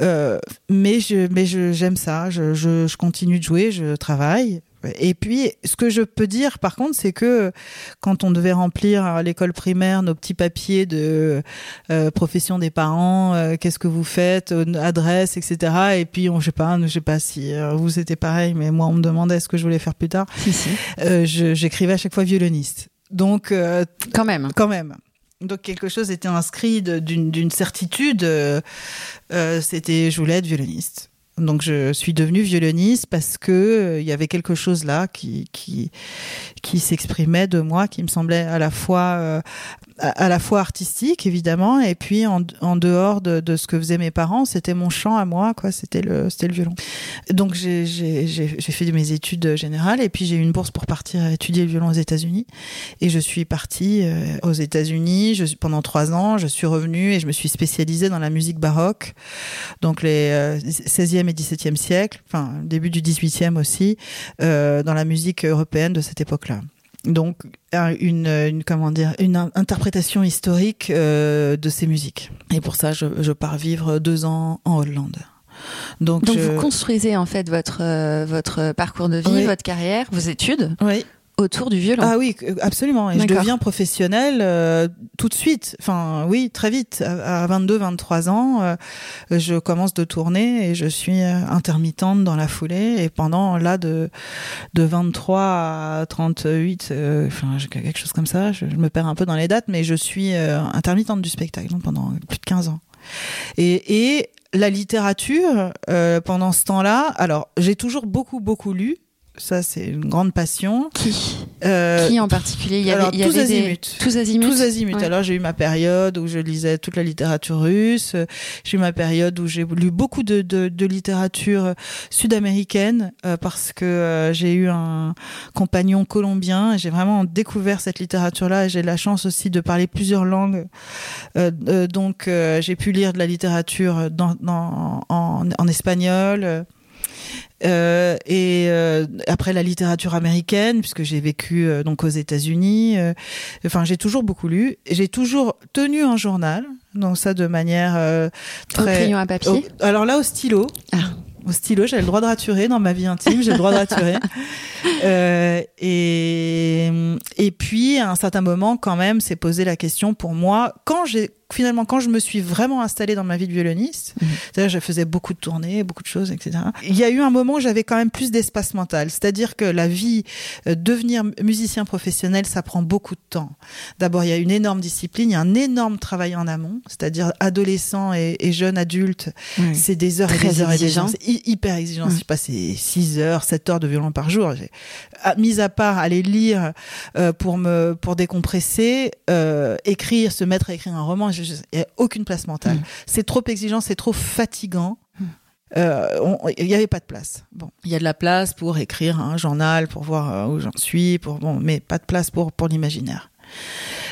Euh, mais je, mais je, j'aime ça. Je, je, je continue de jouer, je travaille. Et puis, ce que je peux dire, par contre, c'est que quand on devait remplir à l'école primaire nos petits papiers de euh, profession des parents, euh, qu'est-ce que vous faites, euh, adresse, etc. Et puis, on, je sais pas, je sais pas si euh, vous c'était pareil, mais moi, on me demandait ce que je voulais faire plus tard. si, si. Euh, je- j'écrivais à chaque fois violoniste. Donc, euh, Quand même. quand même. Donc quelque chose était inscrit d'une certitude. euh, euh, C'était être violoniste. Donc je suis devenue violoniste parce que euh, il y avait quelque chose là qui s'exprimait de moi, qui me semblait à la fois euh, à, la fois artistique évidemment et puis en, en dehors de, de ce que faisaient mes parents, c'était mon chant à moi quoi. C'était le c'était le violon. Donc j'ai fait mes études générales et puis j'ai eu une bourse pour partir étudier le violon aux États-Unis. Et je suis partie euh, aux États-Unis pendant trois ans. Je suis revenue et je me suis spécialisée dans la musique baroque, donc les euh, 16e et 17e siècle, enfin début du 18e aussi, euh, dans la musique européenne de cette époque-là. Donc un- une, une comment dire une in- interprétation historique euh, de ces musiques. Et pour ça, je, je pars vivre deux ans en Hollande. Donc, Donc je- vous construisez en fait votre euh, votre parcours de vie, Oui. votre carrière, vos études oui. Autour du violon. Ah oui, absolument. Et je deviens professionnelle euh, tout de suite. Enfin, oui, très vite. À, 22, 23 ans, euh, je commence de tourner et je suis euh, intermittente dans la foulée. Et pendant là de de 23 à 38, euh, enfin quelque chose comme ça. Je, je me perds un peu dans les dates, mais je suis euh, intermittente du spectacle donc, pendant plus de 15 ans. Et, et la littérature, euh, pendant ce temps-là, alors j'ai toujours beaucoup beaucoup lu. Ça, c'est une grande passion. Qui Euh, Qui en particulier Il y avait, alors, il y tous avait des- azimuts. Tous azimuts. tous azimuts. Ouais. Alors j'ai eu ma période où je lisais toute la littérature russe. J'ai eu ma période où j'ai lu beaucoup de, de, de littérature sud-américaine euh, parce que euh, j'ai eu un compagnon colombien. et J'ai vraiment découvert cette littérature-là et j'ai la chance aussi de parler plusieurs langues. Euh, euh, donc euh, j'ai pu lire de la littérature dans, dans, en, en espagnol. Euh, et euh, après la littérature américaine, puisque j'ai vécu euh, donc aux États-Unis. enfin, j'ai toujours beaucoup lu. J'ai toujours tenu un journal, donc ça de manière euh, Au très. crayon à papier? au- alors là, au stylo. Ah. Au stylo, j'ai le droit de raturer dans ma vie intime, j'ai le droit de raturer. Et, et puis, à un certain moment, quand même, s'est posé la question pour moi, quand j'ai finalement, quand je me suis vraiment installée dans ma vie de violoniste, Mhm. c'est-à-dire je faisais beaucoup de tournées, beaucoup de choses, etc. Il y a eu un moment où j'avais quand même plus d'espace mental. C'est-à-dire que la vie, euh, devenir musicien professionnel, ça prend beaucoup de temps. D'abord, il y a une énorme discipline, il y a un énorme travail en amont, c'est-à-dire adolescent et, et jeune adulte, c'est des heures et Très des heures et des exigeant. heures. C'est hyper exigeant. Je passais 6 heures, 7 heures de violon par jour. Ah, mis à part aller lire euh, pour me pour décompresser, euh, écrire, se mettre à écrire un roman, il n'y a aucune place mentale. C'est trop exigeant, c'est trop fatigant. Euh, il n'y avait pas de place. Bon, il y a de la place pour écrire un journal, pour voir euh, où j'en suis, pour bon, mais pas de place pour pour l'imaginaire.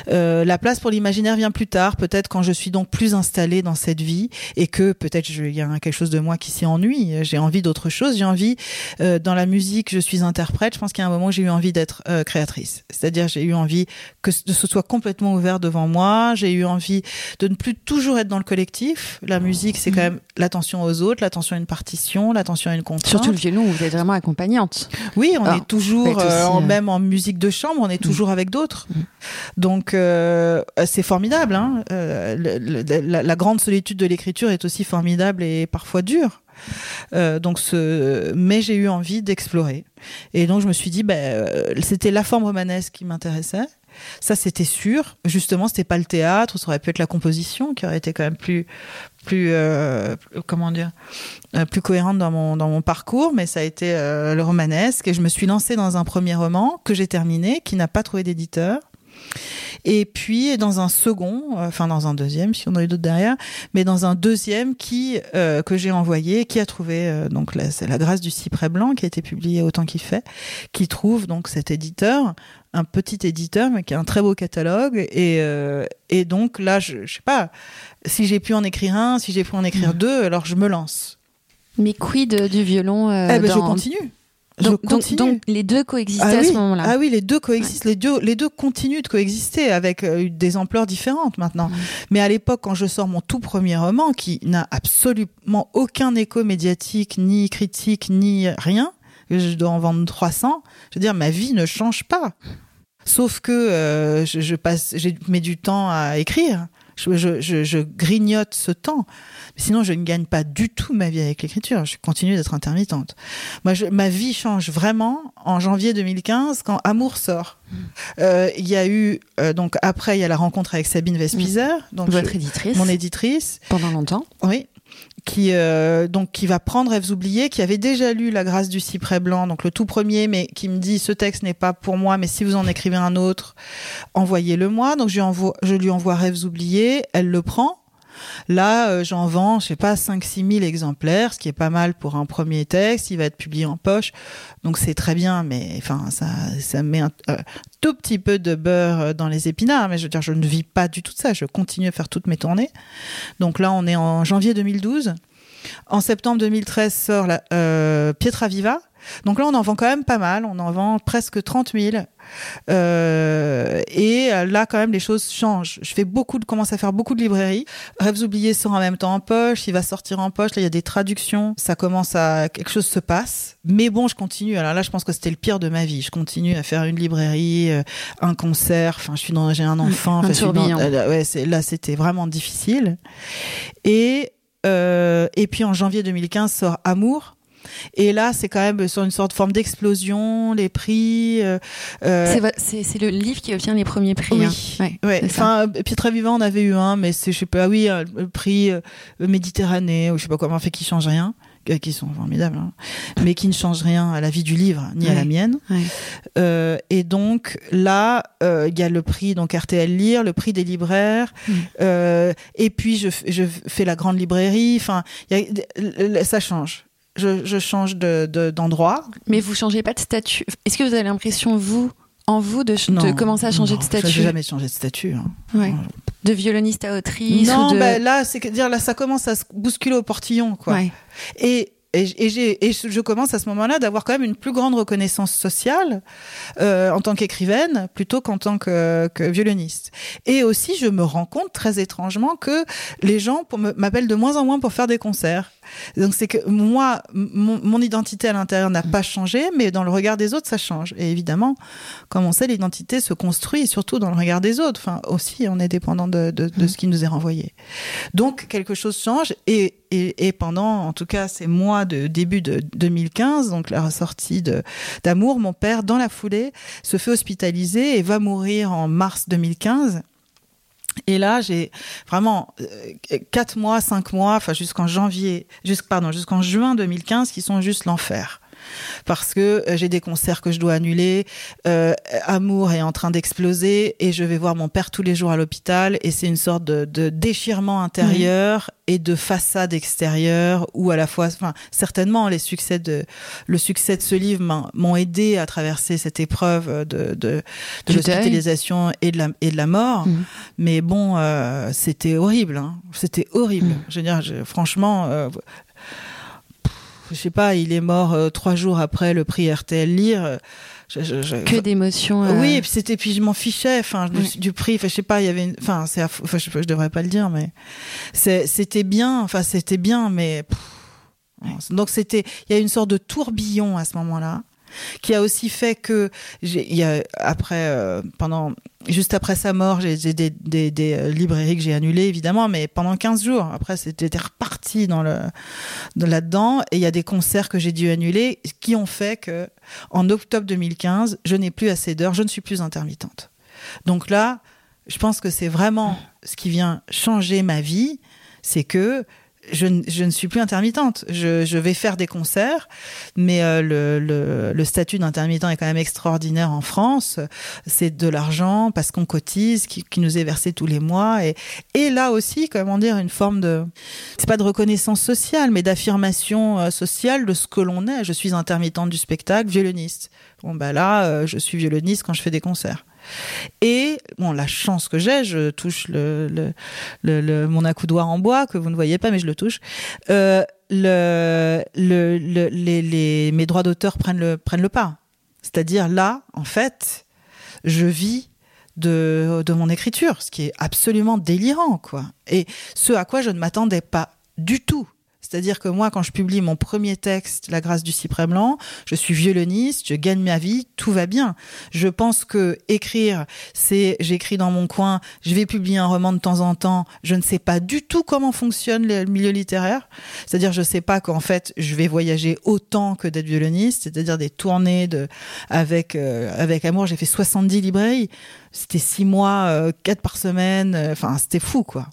Euh, la place pour l'imaginaire vient plus tard, peut-être quand je suis donc plus installée dans cette vie et que peut-être il y a quelque chose de moi qui s'y ennuie. J'ai envie d'autre chose. J'ai envie euh, dans la musique, je suis interprète. Je pense qu'il y a un moment où j'ai eu envie d'être euh, créatrice. C'est-à-dire j'ai eu envie que ce soit complètement ouvert devant moi. J'ai eu envie de ne plus toujours être dans le collectif. La musique, c'est quand mmh. même l'attention aux autres, l'attention à une partition, l'attention à une contrainte. Surtout le violon, vous êtes vraiment accompagnante. Oui, on est toujours, même en musique de chambre, on est mmh. toujours avec d'autres. Mmh. Donc euh, c'est formidable. Hein. Euh, la, grande solitude de l'écriture est aussi formidable et parfois dure. Euh, donc mais j'ai eu envie d'explorer et donc je me suis dit ben c'était la forme romanesque qui m'intéressait ça c'était sûr justement c'était pas le théâtre ça aurait pu être la composition qui aurait été quand même plus plus comment dire plus cohérente dans mon dans mon parcours mais ça a été le romanesque et je me suis lancée dans un premier roman que j'ai terminé qui n'a pas trouvé d'éditeur et puis dans un second, euh, enfin dans un deuxième, si on a eu d'autres derrière, mais dans un deuxième qui euh, que j'ai envoyé, qui a trouvé euh, donc c'est la grâce du cyprès blanc qui a été publié autant qu'il fait, qui trouve donc cet éditeur un petit éditeur mais qui a un très beau catalogue. Et et donc là je, je sais pas si j'ai pu en écrire un si j'ai pu en écrire mmh. deux alors je me lance. Mais quid du violon eh ben, je continue donc, donc, les deux coexistaient ah à ce moment-là. Ah oui, les deux coexistent. Les deux, les deux continuent de coexister avec euh, des ampleurs différentes maintenant. Mais à l'époque, quand je sors mon tout premier roman, qui n'a absolument aucun écho médiatique, ni critique, ni rien, je dois en vendre 300. Je veux dire, ma vie ne change pas. Sauf que euh, je, je, passe, j'ai mis du temps à écrire. Je, je, je, grignote ce temps. Sinon, je ne gagne pas du tout ma vie avec l'écriture. Je continue d'être intermittente. Moi, ma vie change vraiment en janvier 2015 quand Amour sort. Mm. Euh, il y a eu euh, donc après il y a la rencontre avec Sabine Vespizer, mm. donc votre éditrice, mon éditrice pendant longtemps. Oui, qui euh, donc qui va prendre Rêves oubliés, qui avait déjà lu La grâce du cyprès blanc, donc le tout premier, mais qui me dit ce texte n'est pas pour moi, mais si vous en écrivez un autre, envoyez-le moi. Donc je lui envoie, je lui envoie Rêves oubliés, elle le prend. Là, euh, j'en vends, je sais pas, 5-6 000 exemplaires, ce qui est pas mal pour un premier texte. Il va être publié en poche, donc c'est très bien, mais enfin, ça, ça met un euh, tout petit peu de beurre euh, dans les épinards. Mais je veux dire, je ne vis pas du tout de ça. Je continue à faire toutes mes tournées. Donc là, on est en janvier 2012. En septembre 2013 sort la, Pietra Viva, donc là, on en vend quand même pas mal. On en vend presque 30 000. Euh, et là, quand même, les choses changent. Je fais beaucoup de, commence à faire beaucoup de librairies. Rêves oubliés sort en même temps en poche. Il va sortir en poche. Là, il y a des traductions. Ça commence à, quelque chose se passe. Mais bon, je continue. Alors là, je pense que c'était le pire de ma vie. Je continue à faire une librairie, euh, un concert. Enfin, je suis dans, j'ai un enfant. Un euh, ouais, là, c'était vraiment difficile. Et, euh, et puis en janvier 2015 sort Amour et là, c'est quand même sur une sorte de forme d'explosion, les prix. Euh, euh c'est le livre qui obtient les premiers prix. Oui. Hein. Ouais, Enfin, Pietra Vivant, on avait eu un, mais c'est je sais pas. Ah oui, euh, le prix euh, Méditerranée ou je sais pas comment, fait qui change rien qui sont formidables, hein, mais qui ne changent rien à la vie du livre ni à la mienne. Euh, et donc là, il y a le prix donc RTL Lire, le prix des libraires, euh, et puis je, je fais la grande librairie. Enfin, ça change je, je change d'endroit. De, d'endroit. Mais vous changez pas de statut. Est-ce que vous avez l'impression, vous, en vous, de, de commencer à changer de statut Je jamais changé de statut. Hein. Ouais. De violoniste à autrice Non, ou de... bah là, c'est dire là, ça commence à se bousculer au portillon, quoi. Ouais. Et et, et, et, je commence à ce moment-là d'avoir quand même une plus grande reconnaissance sociale euh, en tant qu'écrivaine plutôt qu'en tant que, que, violoniste. Et aussi, je me rends compte très étrangement que les gens m'appellent de moins en moins pour faire des concerts. Donc c'est que moi, mon, identité à l'intérieur n'a pas changé, mais dans le regard des autres, ça change. Et évidemment, comme on sait, l'identité se construit surtout dans le regard des autres. Enfin, aussi, on est dépendant de, de, de ce qui nous est renvoyé. Donc quelque chose change et, et, pendant, en tout cas, ces mois de début de 2015, donc la sortie d'Amour, mon père, dans la foulée, se fait hospitaliser et va mourir en mars 2015. Et là, j'ai vraiment euh, quatre mois, cinq mois, enfin jusqu'en janvier, jusqu', jusqu'en juin 2015, qui sont juste l'enfer parce que euh, j'ai des concerts que je dois annuler. Euh, Amour est en train d'exploser et je vais voir mon père tous les jours à l'hôpital et c'est une sorte de, de déchirement intérieur et de façade extérieure ou à la fois, enfin certainement les succès de le succès de ce livre m'ont aidé à traverser cette épreuve de de, de l'hospitalisation et de la et de la mort. Mmh. Mais bon, euh, c'était horrible. Hein. C'était horrible. Mmh. Je veux dire, je, franchement. Euh, je sais pas, il est mort euh, trois jours après le prix RTL Lire. Je, je, que d'émotions. Euh... Oui, et puis c'était, puis je m'en fichais, enfin, du prix, enfin, je sais pas, il y avait, enfin, c'est, enfin, je, je, devrais pas le dire, mais c'était bien, enfin, c'était bien, mais donc c'était, il y a une sorte de tourbillon à ce moment-là qui a aussi fait que après euh, pendant juste après sa mort j'ai des, euh, librairies que j'ai annulées évidemment mais pendant 15 jours. Après c'était reparti dans le là-dedans. Et il y a des concerts que j'ai dû annuler qui ont fait que en octobre 2015 je n'ai plus assez d'heures je ne suis plus intermittente. Donc là je pense que c'est vraiment ce qui vient changer ma vie c'est que je, je, ne suis plus intermittente. Je, je, vais faire des concerts, mais euh, le, le, le, statut d'intermittent est quand même extraordinaire en France. C'est de l'argent parce qu'on cotise, qui, qui, nous est versé tous les mois, et, et là aussi, comment dire, une forme de, c'est pas de reconnaissance sociale, mais d'affirmation euh, sociale de ce que l'on est. Je suis intermittente du spectacle, violoniste. Bon bah là, euh, je suis violoniste quand je fais des concerts. Et bon, la chance que j'ai, je touche le, mon accoudoir en bois que vous ne voyez pas, mais je le touche. Euh, mes droits d'auteur prennent le, prennent le pas. C'est-à-dire là, en fait, je vis de, de mon écriture, ce qui est absolument délirant, quoi. Et ce à quoi je ne m'attendais pas du tout. C'est-à-dire que moi, quand je publie mon premier texte, La grâce du cyprès blanc, je suis violoniste, je gagne ma vie, tout va bien. Je pense que écrire, c'est j'écris dans mon coin, je vais publier un roman de temps en temps, je ne sais pas du tout comment fonctionne le milieu littéraire. C'est-à-dire, je sais pas qu'en fait, je vais voyager autant que d'être violoniste, c'est-à-dire des tournées de, avec, euh, avec amour, j'ai fait 70 librairies. C'était six mois, euh, quatre par semaine, enfin, c'était fou, quoi.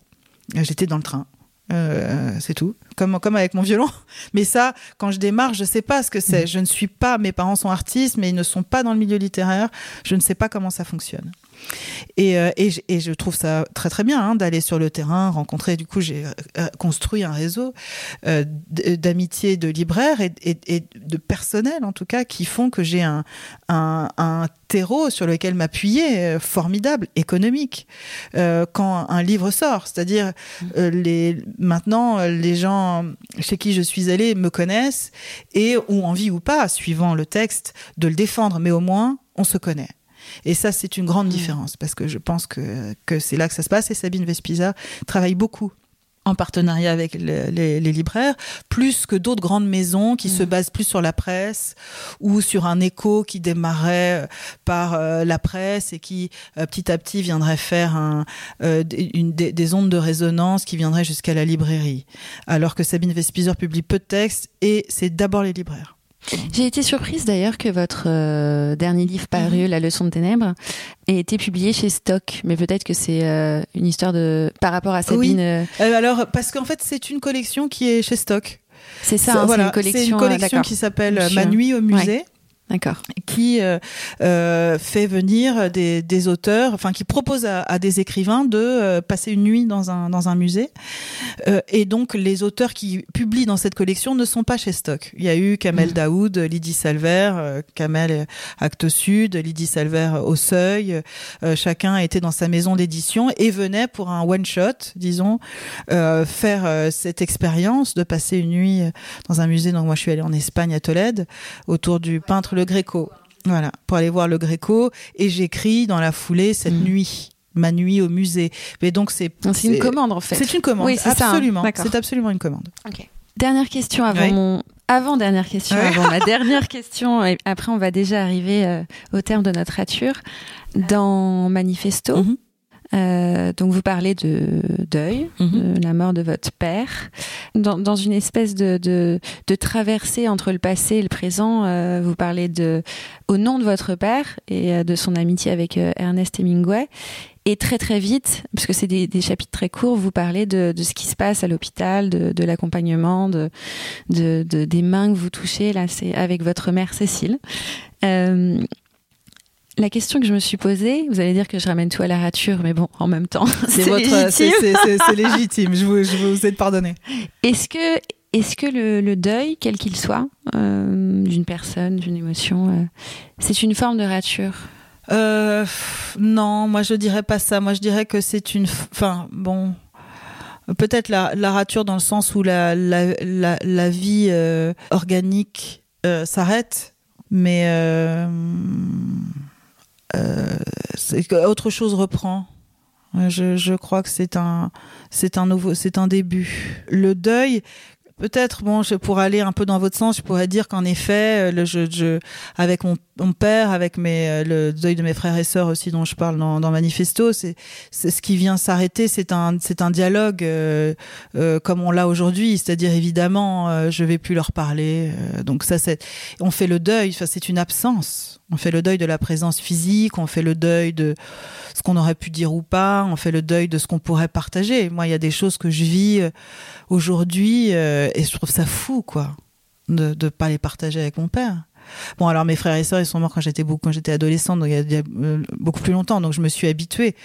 J'étais dans le train. Euh, c'est tout. Comme, comme avec mon violon. Mais ça, quand je démarre, je sais pas ce que c'est. Je ne suis pas, mes parents sont artistes, mais ils ne sont pas dans le milieu littéraire. Je ne sais pas comment ça fonctionne. Et, euh, et, je trouve ça très très bien hein, d'aller sur le terrain, rencontrer. Du coup, j'ai euh, construit un réseau euh, d'amitié de libraires et, de personnel en tout cas qui font que j'ai un, terreau sur lequel m'appuyer euh, formidable, économique, euh, quand un livre sort. C'est-à-dire euh, maintenant les gens chez qui je suis allée me connaissent et ont envie ou pas, suivant le texte, de le défendre, mais au moins on se connaît. Et ça, c'est une grande mmh. différence parce que je pense que, que c'est là que ça se passe. Et Sabine Vespiza travaille beaucoup en partenariat avec les, les, les, libraires, plus que d'autres grandes maisons qui mmh. se basent plus sur la presse ou sur un écho qui démarrait euh, par euh, la presse et qui euh, petit à petit viendrait faire un, euh, une, des, des, ondes de résonance qui viendraient jusqu'à la librairie. Alors que Sabine Vespizer publie peu de textes et c'est d'abord les libraires. J'ai été surprise d'ailleurs que votre euh, dernier livre paru, mmh. La leçon de ténèbres, ait été publié chez Stock. Mais peut-être que c'est euh, une histoire de par rapport à Sabine. Oui. Euh... alors parce qu'en fait c'est une collection qui est chez Stock. C'est ça. Hein, voilà, une collection, une collection qui s'appelle Ma nuit au musée. Ouais. D'accord. Qui euh, euh, fait venir des, des, auteurs, enfin qui propose à, à des écrivains de euh, passer une nuit dans un dans un musée. Euh, et donc les auteurs qui publient dans cette collection ne sont pas chez Stock. Il y a eu Kamel mmh. Daoud, Lydie Salver, euh, Kamel Acte Sud, Lydie Salver au Seuil. Euh, chacun était dans sa maison d'édition et venait pour un one shot, disons, faire cette expérience de passer une nuit dans un musée. Donc moi je suis allée en Espagne à Tolède autour du peintre le Gréco. Voilà, pour aller voir le Gréco. Et j'écris dans la foulée cette mmh. nuit ma nuit au musée. Mais donc c'est c'est une commande en fait. C'est une commande. Oui, absolument. C'est absolument une commande. Okay. Dernière question avant oui. mon avant dernière question avant ma dernière question et après on va déjà arriver euh, au terme de notre rature dans Manifesto. Mm -hmm. Euh, donc vous parlez de deuil, Mhm. de la mort de votre père, dans, dans une espèce de, de, de traversée entre le passé et le présent. euh, vous parlez de au nom de votre père et euh, de son amitié avec euh, Ernest Hemingway. Et très très vite, parce que c'est des, des chapitres très courts, vous parlez de, de ce qui se passe à l'hôpital, de, de l'accompagnement, de, de, de- des mains que vous touchez. Là, c'est avec votre mère Cécile. Euh, la question que je me suis posée, vous allez dire que je ramène tout à la rature, mais bon, en même temps, C'est votre, c'est légitime. Je vous, je vous ai pardonné. Est-ce que, est-ce que le, le deuil, quel qu'il soit, euh, d'une personne, d'une émotion, euh, c'est une forme de rature? Euh, non, moi je dirais pas ça. Moi je dirais que c'est une. Enfin, bon. Peut-être la, la rature dans le sens où la, la, la, la vie organique s'arrête, mais que autre chose reprend. Je, je crois que c'est un, c'est un nouveau, c'est un début. Le deuil, peut-être, bon, je pourrais aller un peu dans votre sens. Je pourrais dire qu'en effet, le, je, je, avec mon, mon père, avec mes, euh, le deuil de mes frères et sœurs aussi dont je parle dans, dans Manifesto, c'est, ce qui vient s'arrêter, c'est un, c'est un dialogue euh, euh, comme on l'a aujourd'hui, c'est-à-dire évidemment, euh, je vais plus leur parler. euh, donc ça, c'est, on fait le deuil. Enfin, c'est une absence. On fait le deuil de la présence physique, on fait le deuil de ce qu'on aurait pu dire ou pas, on fait le deuil de ce qu'on pourrait partager. Moi, il y a des choses que je vis euh, aujourd'hui et je trouve ça fou, quoi, de ne pas les partager avec mon père. Bon, alors mes frères et sœurs, ils sont morts quand j'étais beaucoup, quand j'étais adolescente, donc il y a, euh, beaucoup plus longtemps. Donc je me suis habituée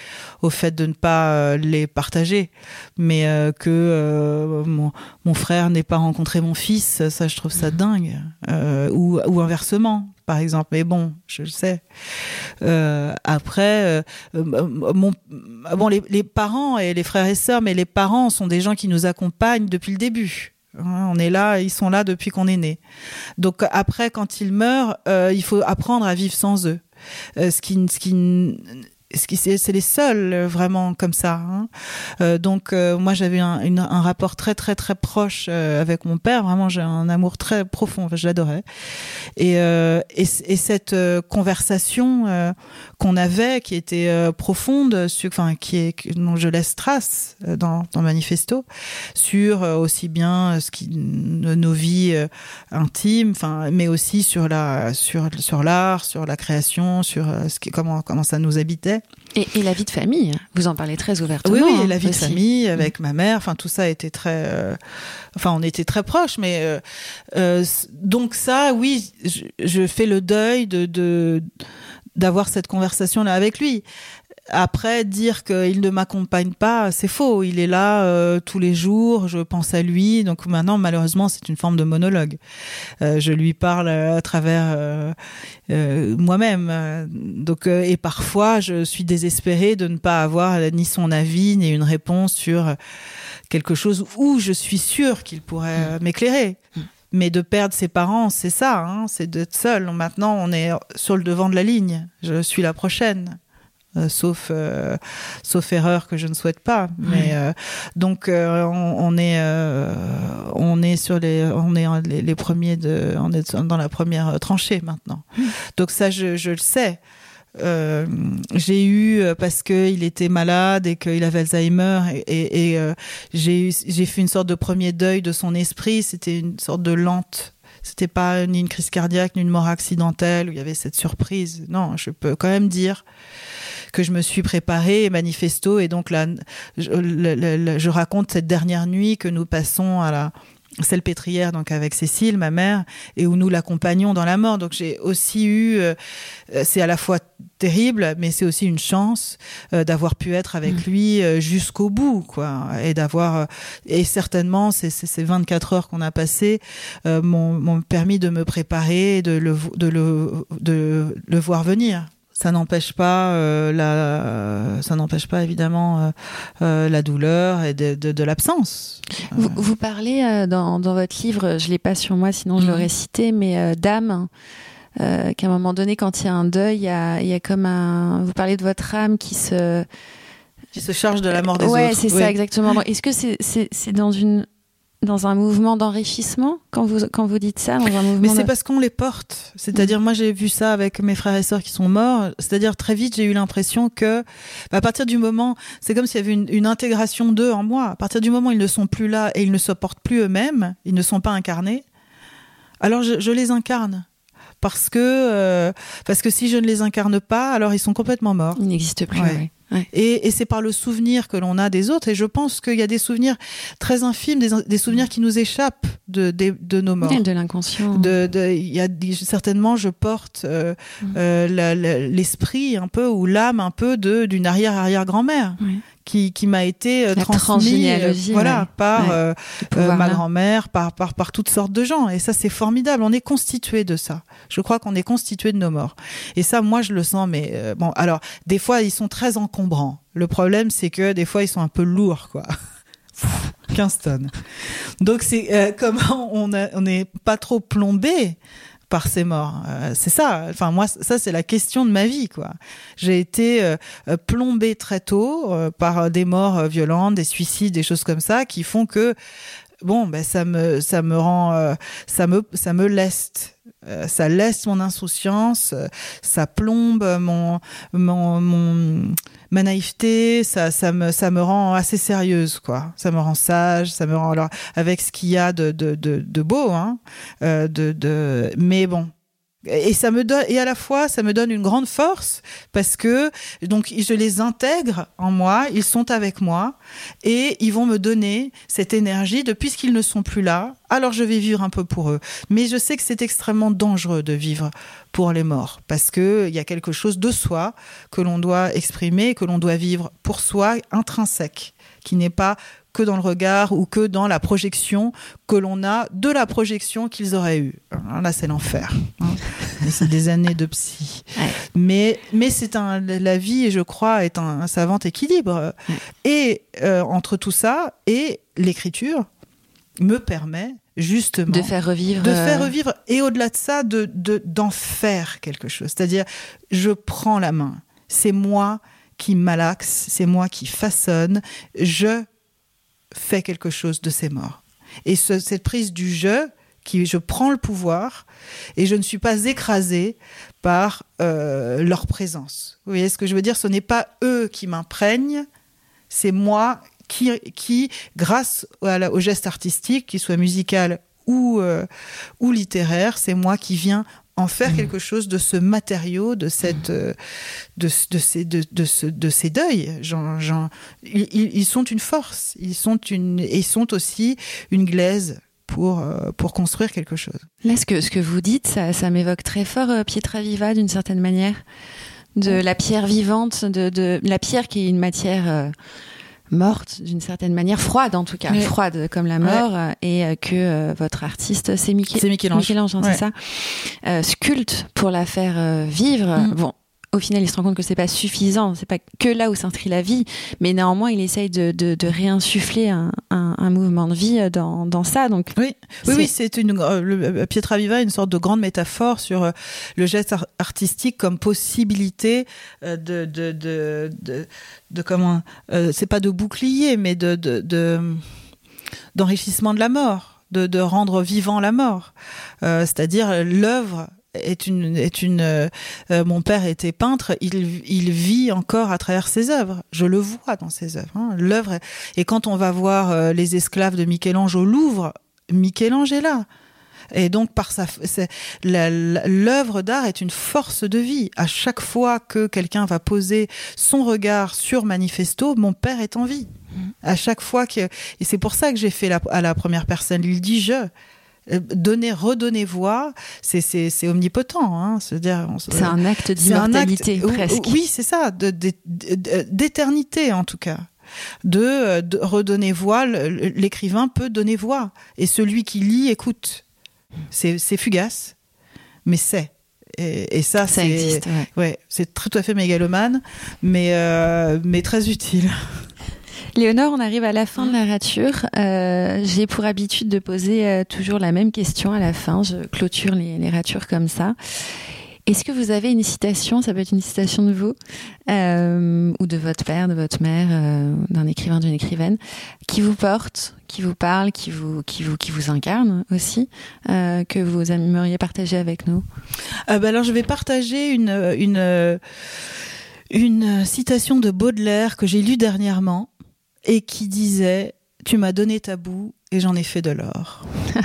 au fait de ne pas euh, les partager, mais euh, que euh, mon, mon frère n'ait pas rencontré mon fils, ça, je trouve ça dingue. Euh, ou, ou inversement, par exemple. Mais bon, je le sais. Euh, après, euh, mon, bon, les, les parents et les frères et sœurs, mais les parents sont des gens qui nous accompagnent depuis le début. Hein, On est là, ils sont là depuis qu'on est né. Donc après, quand ils meurent, euh, il faut apprendre à vivre sans eux. Euh, ce qui, ce qui, c'est les seuls euh, vraiment comme ça. hein. Euh, donc euh, moi j'avais un, un rapport très très très proche euh, avec mon père. Vraiment j'ai un amour très profond. Je l'adorais. Et, euh, et, et cette euh, conversation qu'on avait, qui était profonde, sur, enfin qui est dont je laisse trace dans, dans Manifesto, sur aussi bien ce qui nos vies intimes, enfin, mais aussi sur la sur sur l'art, sur la création, sur ce qui comment comment ça nous habitait. Et, et la vie de famille, vous en parlez très ouvertement. Oui, oui, hein, la vie de famille avec ma mère, enfin tout ça était très, euh, enfin on était très proches, mais euh, euh, donc ça, oui, je, je fais le deuil de de d'avoir cette conversation là avec lui. Après, dire qu'il ne m'accompagne pas, c'est faux. Il est là euh, tous les jours, je pense à lui. Donc maintenant, malheureusement, c'est une forme de monologue. Euh, je lui parle euh, à travers euh, moi-même. Donc, et parfois, je suis désespérée de ne pas avoir ni son avis ni une réponse sur quelque chose où je suis sûre qu'il pourrait euh, m'éclairer. Mais de perdre ses parents, c'est ça, hein, c'est d'être seul. Maintenant, on est sur le devant de la ligne. Je suis la prochaine. Euh, sauf euh, sauf erreur que je ne souhaite pas. Mais euh, donc on, on est on est sur les on est les, les premiers de on est dans la première tranchée maintenant. Donc ça je, je le sais. Euh, j'ai eu parce que il était malade et qu'il avait Alzheimer et, et, et, euh, j'ai eu- j'ai fait une sorte de premier deuil de son esprit. C'était une sorte de lente. C'était pas ni une crise cardiaque ni une mort accidentelle où il y avait cette surprise. Non je peux quand même dire que je me suis préparée manifesto et donc là je, le- le- je raconte cette dernière nuit que nous passons à la pétrière donc avec Cécile ma mère et où nous l'accompagnons dans la mort. Donc j'ai aussi eu euh, c'est à la fois terrible mais c'est aussi une chance euh, d'avoir pu être avec lui euh, jusqu'au bout quoi et d'avoir euh, et certainement ces, ces, ces 24 heures qu'on a passées euh, m'ont m'ont permis de me préparer de le de le de le voir venir ça n'empêche pas euh, la ça n'empêche pas évidemment euh, euh, la douleur et de, de, de l'absence Vous, vous parlez euh, dans, dans votre livre, je l'ai pas sur moi, sinon je Mhm. l'aurais cité, mais euh, d'âme. Euh, qu'à un moment donné, quand il y a un deuil, il y a, y a comme un. Vous parlez de votre âme qui se. qui se charge de la mort des ouais, autres c'est Oui. ça exactement. Est-ce que c'est c'est c'est dans une dans un mouvement d'enrichissement quand vous, quand vous dites ça, dans un mouvement Mais c'est parce qu'on les porte. C'est-à-dire, moi, j'ai vu ça avec mes frères et sœurs qui sont morts. C'est-à-dire, très vite, j'ai eu l'impression que, bah, à partir du moment, c'est comme s'il y avait une, une intégration d'eux en moi. À partir du moment où ils ne sont plus là et ils ne se portent plus eux-mêmes, ils ne sont pas incarnés, alors je, je les incarne parce que euh, parce que si je ne les incarne pas, alors ils sont complètement morts. Ils n'existent plus. Ouais. ouais. Ouais. Et, et c'est par le souvenir que l'on a des autres. Et je pense qu'il y a des souvenirs très infimes, des, des souvenirs qui nous échappent de, de, de nos morts. De l'inconscient. De, de, il y a certainement, je porte euh, euh, l'esprit un peu ou l'âme un peu de d'une arrière arrière grand-mère Ouais. Qui, qui m'a été euh, transmise, transgénéalogie, voilà, ouais. par Ouais. euh, euh, ma grand-mère, par, par, par toutes sortes de gens. Et ça, c'est formidable. On est constitué de ça. Je crois qu'on est constitué de nos morts. Et ça, moi, je le sens. Mais euh, bon, alors, des fois, ils sont très encombrants. Le problème, c'est que des fois, ils sont un peu lourds, quoi. 15 tonnes. Donc, c'est euh, comment on a- on n'est pas trop plombé par ces morts. Euh, c'est ça. Enfin, moi, ça, c'est la question de ma vie, quoi. J'ai été euh, euh, plombée très tôt euh, par des morts euh, violentes, des suicides, des choses comme ça, qui font que bon, ben ça me ça me rend euh, ça me ça me leste. Euh, ça laisse mon insouciance, euh, ça plombe mon mon, mon ma naïveté, ça ça me ça me rend assez sérieuse quoi. Ça me rend sage, ça me rend alors avec ce qu'il y a de de de, de beau hein, euh, de de mais bon. Et ça me donne et à la fois ça me donne une grande force parce que donc je les intègre en moi, ils sont avec moi et ils vont me donner cette énergie de puisqu'ils ne sont plus là, alors je vais vivre un peu pour eux. Mais je sais que c'est extrêmement dangereux de vivre pour les morts parce que il y a quelque chose de soi que l'on doit exprimer, que l'on doit vivre pour soi intrinsèque, qui n'est pas que dans le regard ou que dans la projection que l'on a de la projection qu'ils auraient eue. Alors Là, c'est l'enfer. hein. C'est des années de psy. Ouais. Mais, mais c'est un, la vie, je crois, est un, un savant équilibre. Ouais. Et euh, entre tout ça et l'écriture me permet justement De faire revivre. de faire euh, revivre et au-delà de ça de de- d'en faire quelque chose c'est-à-dire je prends la main c'est moi qui malaxe c'est moi qui façonne je fais quelque chose de ces morts. Et ce- cette prise du je qui je prends le pouvoir et je ne suis pas écrasée par euh, leur présence. Vous voyez ce que je veux dire? Ce n'est pas eux qui m'imprègnent c'est moi qui, qui grâce la- au geste artistique, qu'il soit musical ou, euh, ou littéraire, c'est moi qui viens en faire quelque chose de ce matériau, de cette, euh, de, de ces, de, de, ce, de ces deuils. Ils, ils- ils sont une force, ils sont une, et ils sont aussi une glaise pour, euh, pour construire quelque chose. Là, ce que, ce que vous dites, ça, ça m'évoque très fort euh, Pietra Viva d'une certaine manière. De la pierre vivante, de, de la pierre qui est une matière euh, morte d'une certaine manière, froide en tout cas, froide comme la mort, euh, et euh, que euh, votre artiste, c'est Michel- C'est Michel-Ange. Hein, Ouais. c'est ça, euh, sculpte pour la faire euh, vivre. Mm. Bon, au final, il se rend compte que c'est pas suffisant, c'est pas que là où s'inscrit la vie, mais néanmoins, il essaye de, de, de réinsuffler un, un, un mouvement de vie dans, dans ça. Donc, Oui, oui, C'est- oui, c'est une euh, le- euh, Pietra Viva, est une sorte de grande métaphore sur euh, le geste ar- artistique comme possibilité euh, de de de de, de comment c'est pas de bouclier, mais de de, de- d'enrichissement de la mort, de de rendre vivant la mort, Euh, c'est-à-dire l'œuvre est une est une euh, euh, mon père était peintre il il vit encore à travers ses œuvres. Je le vois dans ses œuvres hein. l'œuvre et quand on va voir euh, les esclaves de Michel-Ange au Louvre Michel-Ange est là. Et donc par sa l'œuvre d'art est une force de vie. À chaque fois que quelqu'un va poser son regard sur Manifesto mon père est en vie. À chaque fois que et c'est pour ça que j'ai fait la, à la première personne il dit je donner redonner voix c'est omnipotent hein c'est-à-dire c'est un acte d'immortalité presque. Oui, c'est ça, d'éternité en tout cas. De, euh, de redonner voix, l'écrivain peut donner voix. Et celui qui lit écoute. C'est fugace, mais c'est. Et, et ça, ça c'est existe. ouais. ouais, c'est tout à fait mégalomane, mais, euh, mais très utile. Léonore, on arrive à la fin de la rature. Euh, J'ai pour habitude de poser euh, toujours la même question à la fin. Je clôture les, les ratures comme ça. Est-ce que vous avez une citation, ça peut être une citation de vous, euh, ou de votre père, de votre mère, euh, d'un écrivain, d'une écrivaine, qui vous porte, qui vous parle, qui vous, qui vous, qui vous incarne aussi, euh, que vous aimeriez partager avec nous? Bah Alors je vais partager une, une, une citation de Baudelaire que j'ai lue dernièrement et qui disait Tu m'as donné ta boue et j'en ai fait de l'or.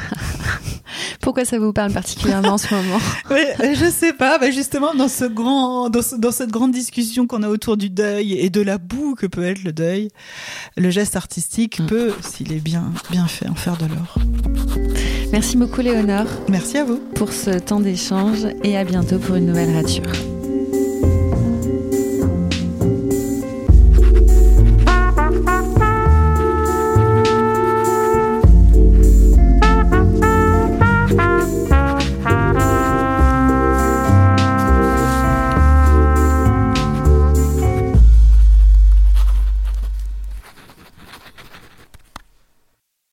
Pourquoi ça vous parle particulièrement en ce moment? Je Je sais pas, justement dans ce grand, dans, dans cette grande discussion qu'on a autour du deuil et de la boue que peut être le deuil, le geste artistique mm. peut, s'il est bien, bien fait, en faire de l'or. Merci beaucoup Léonore. Merci à vous pour ce temps d'échange et à bientôt pour une nouvelle rature.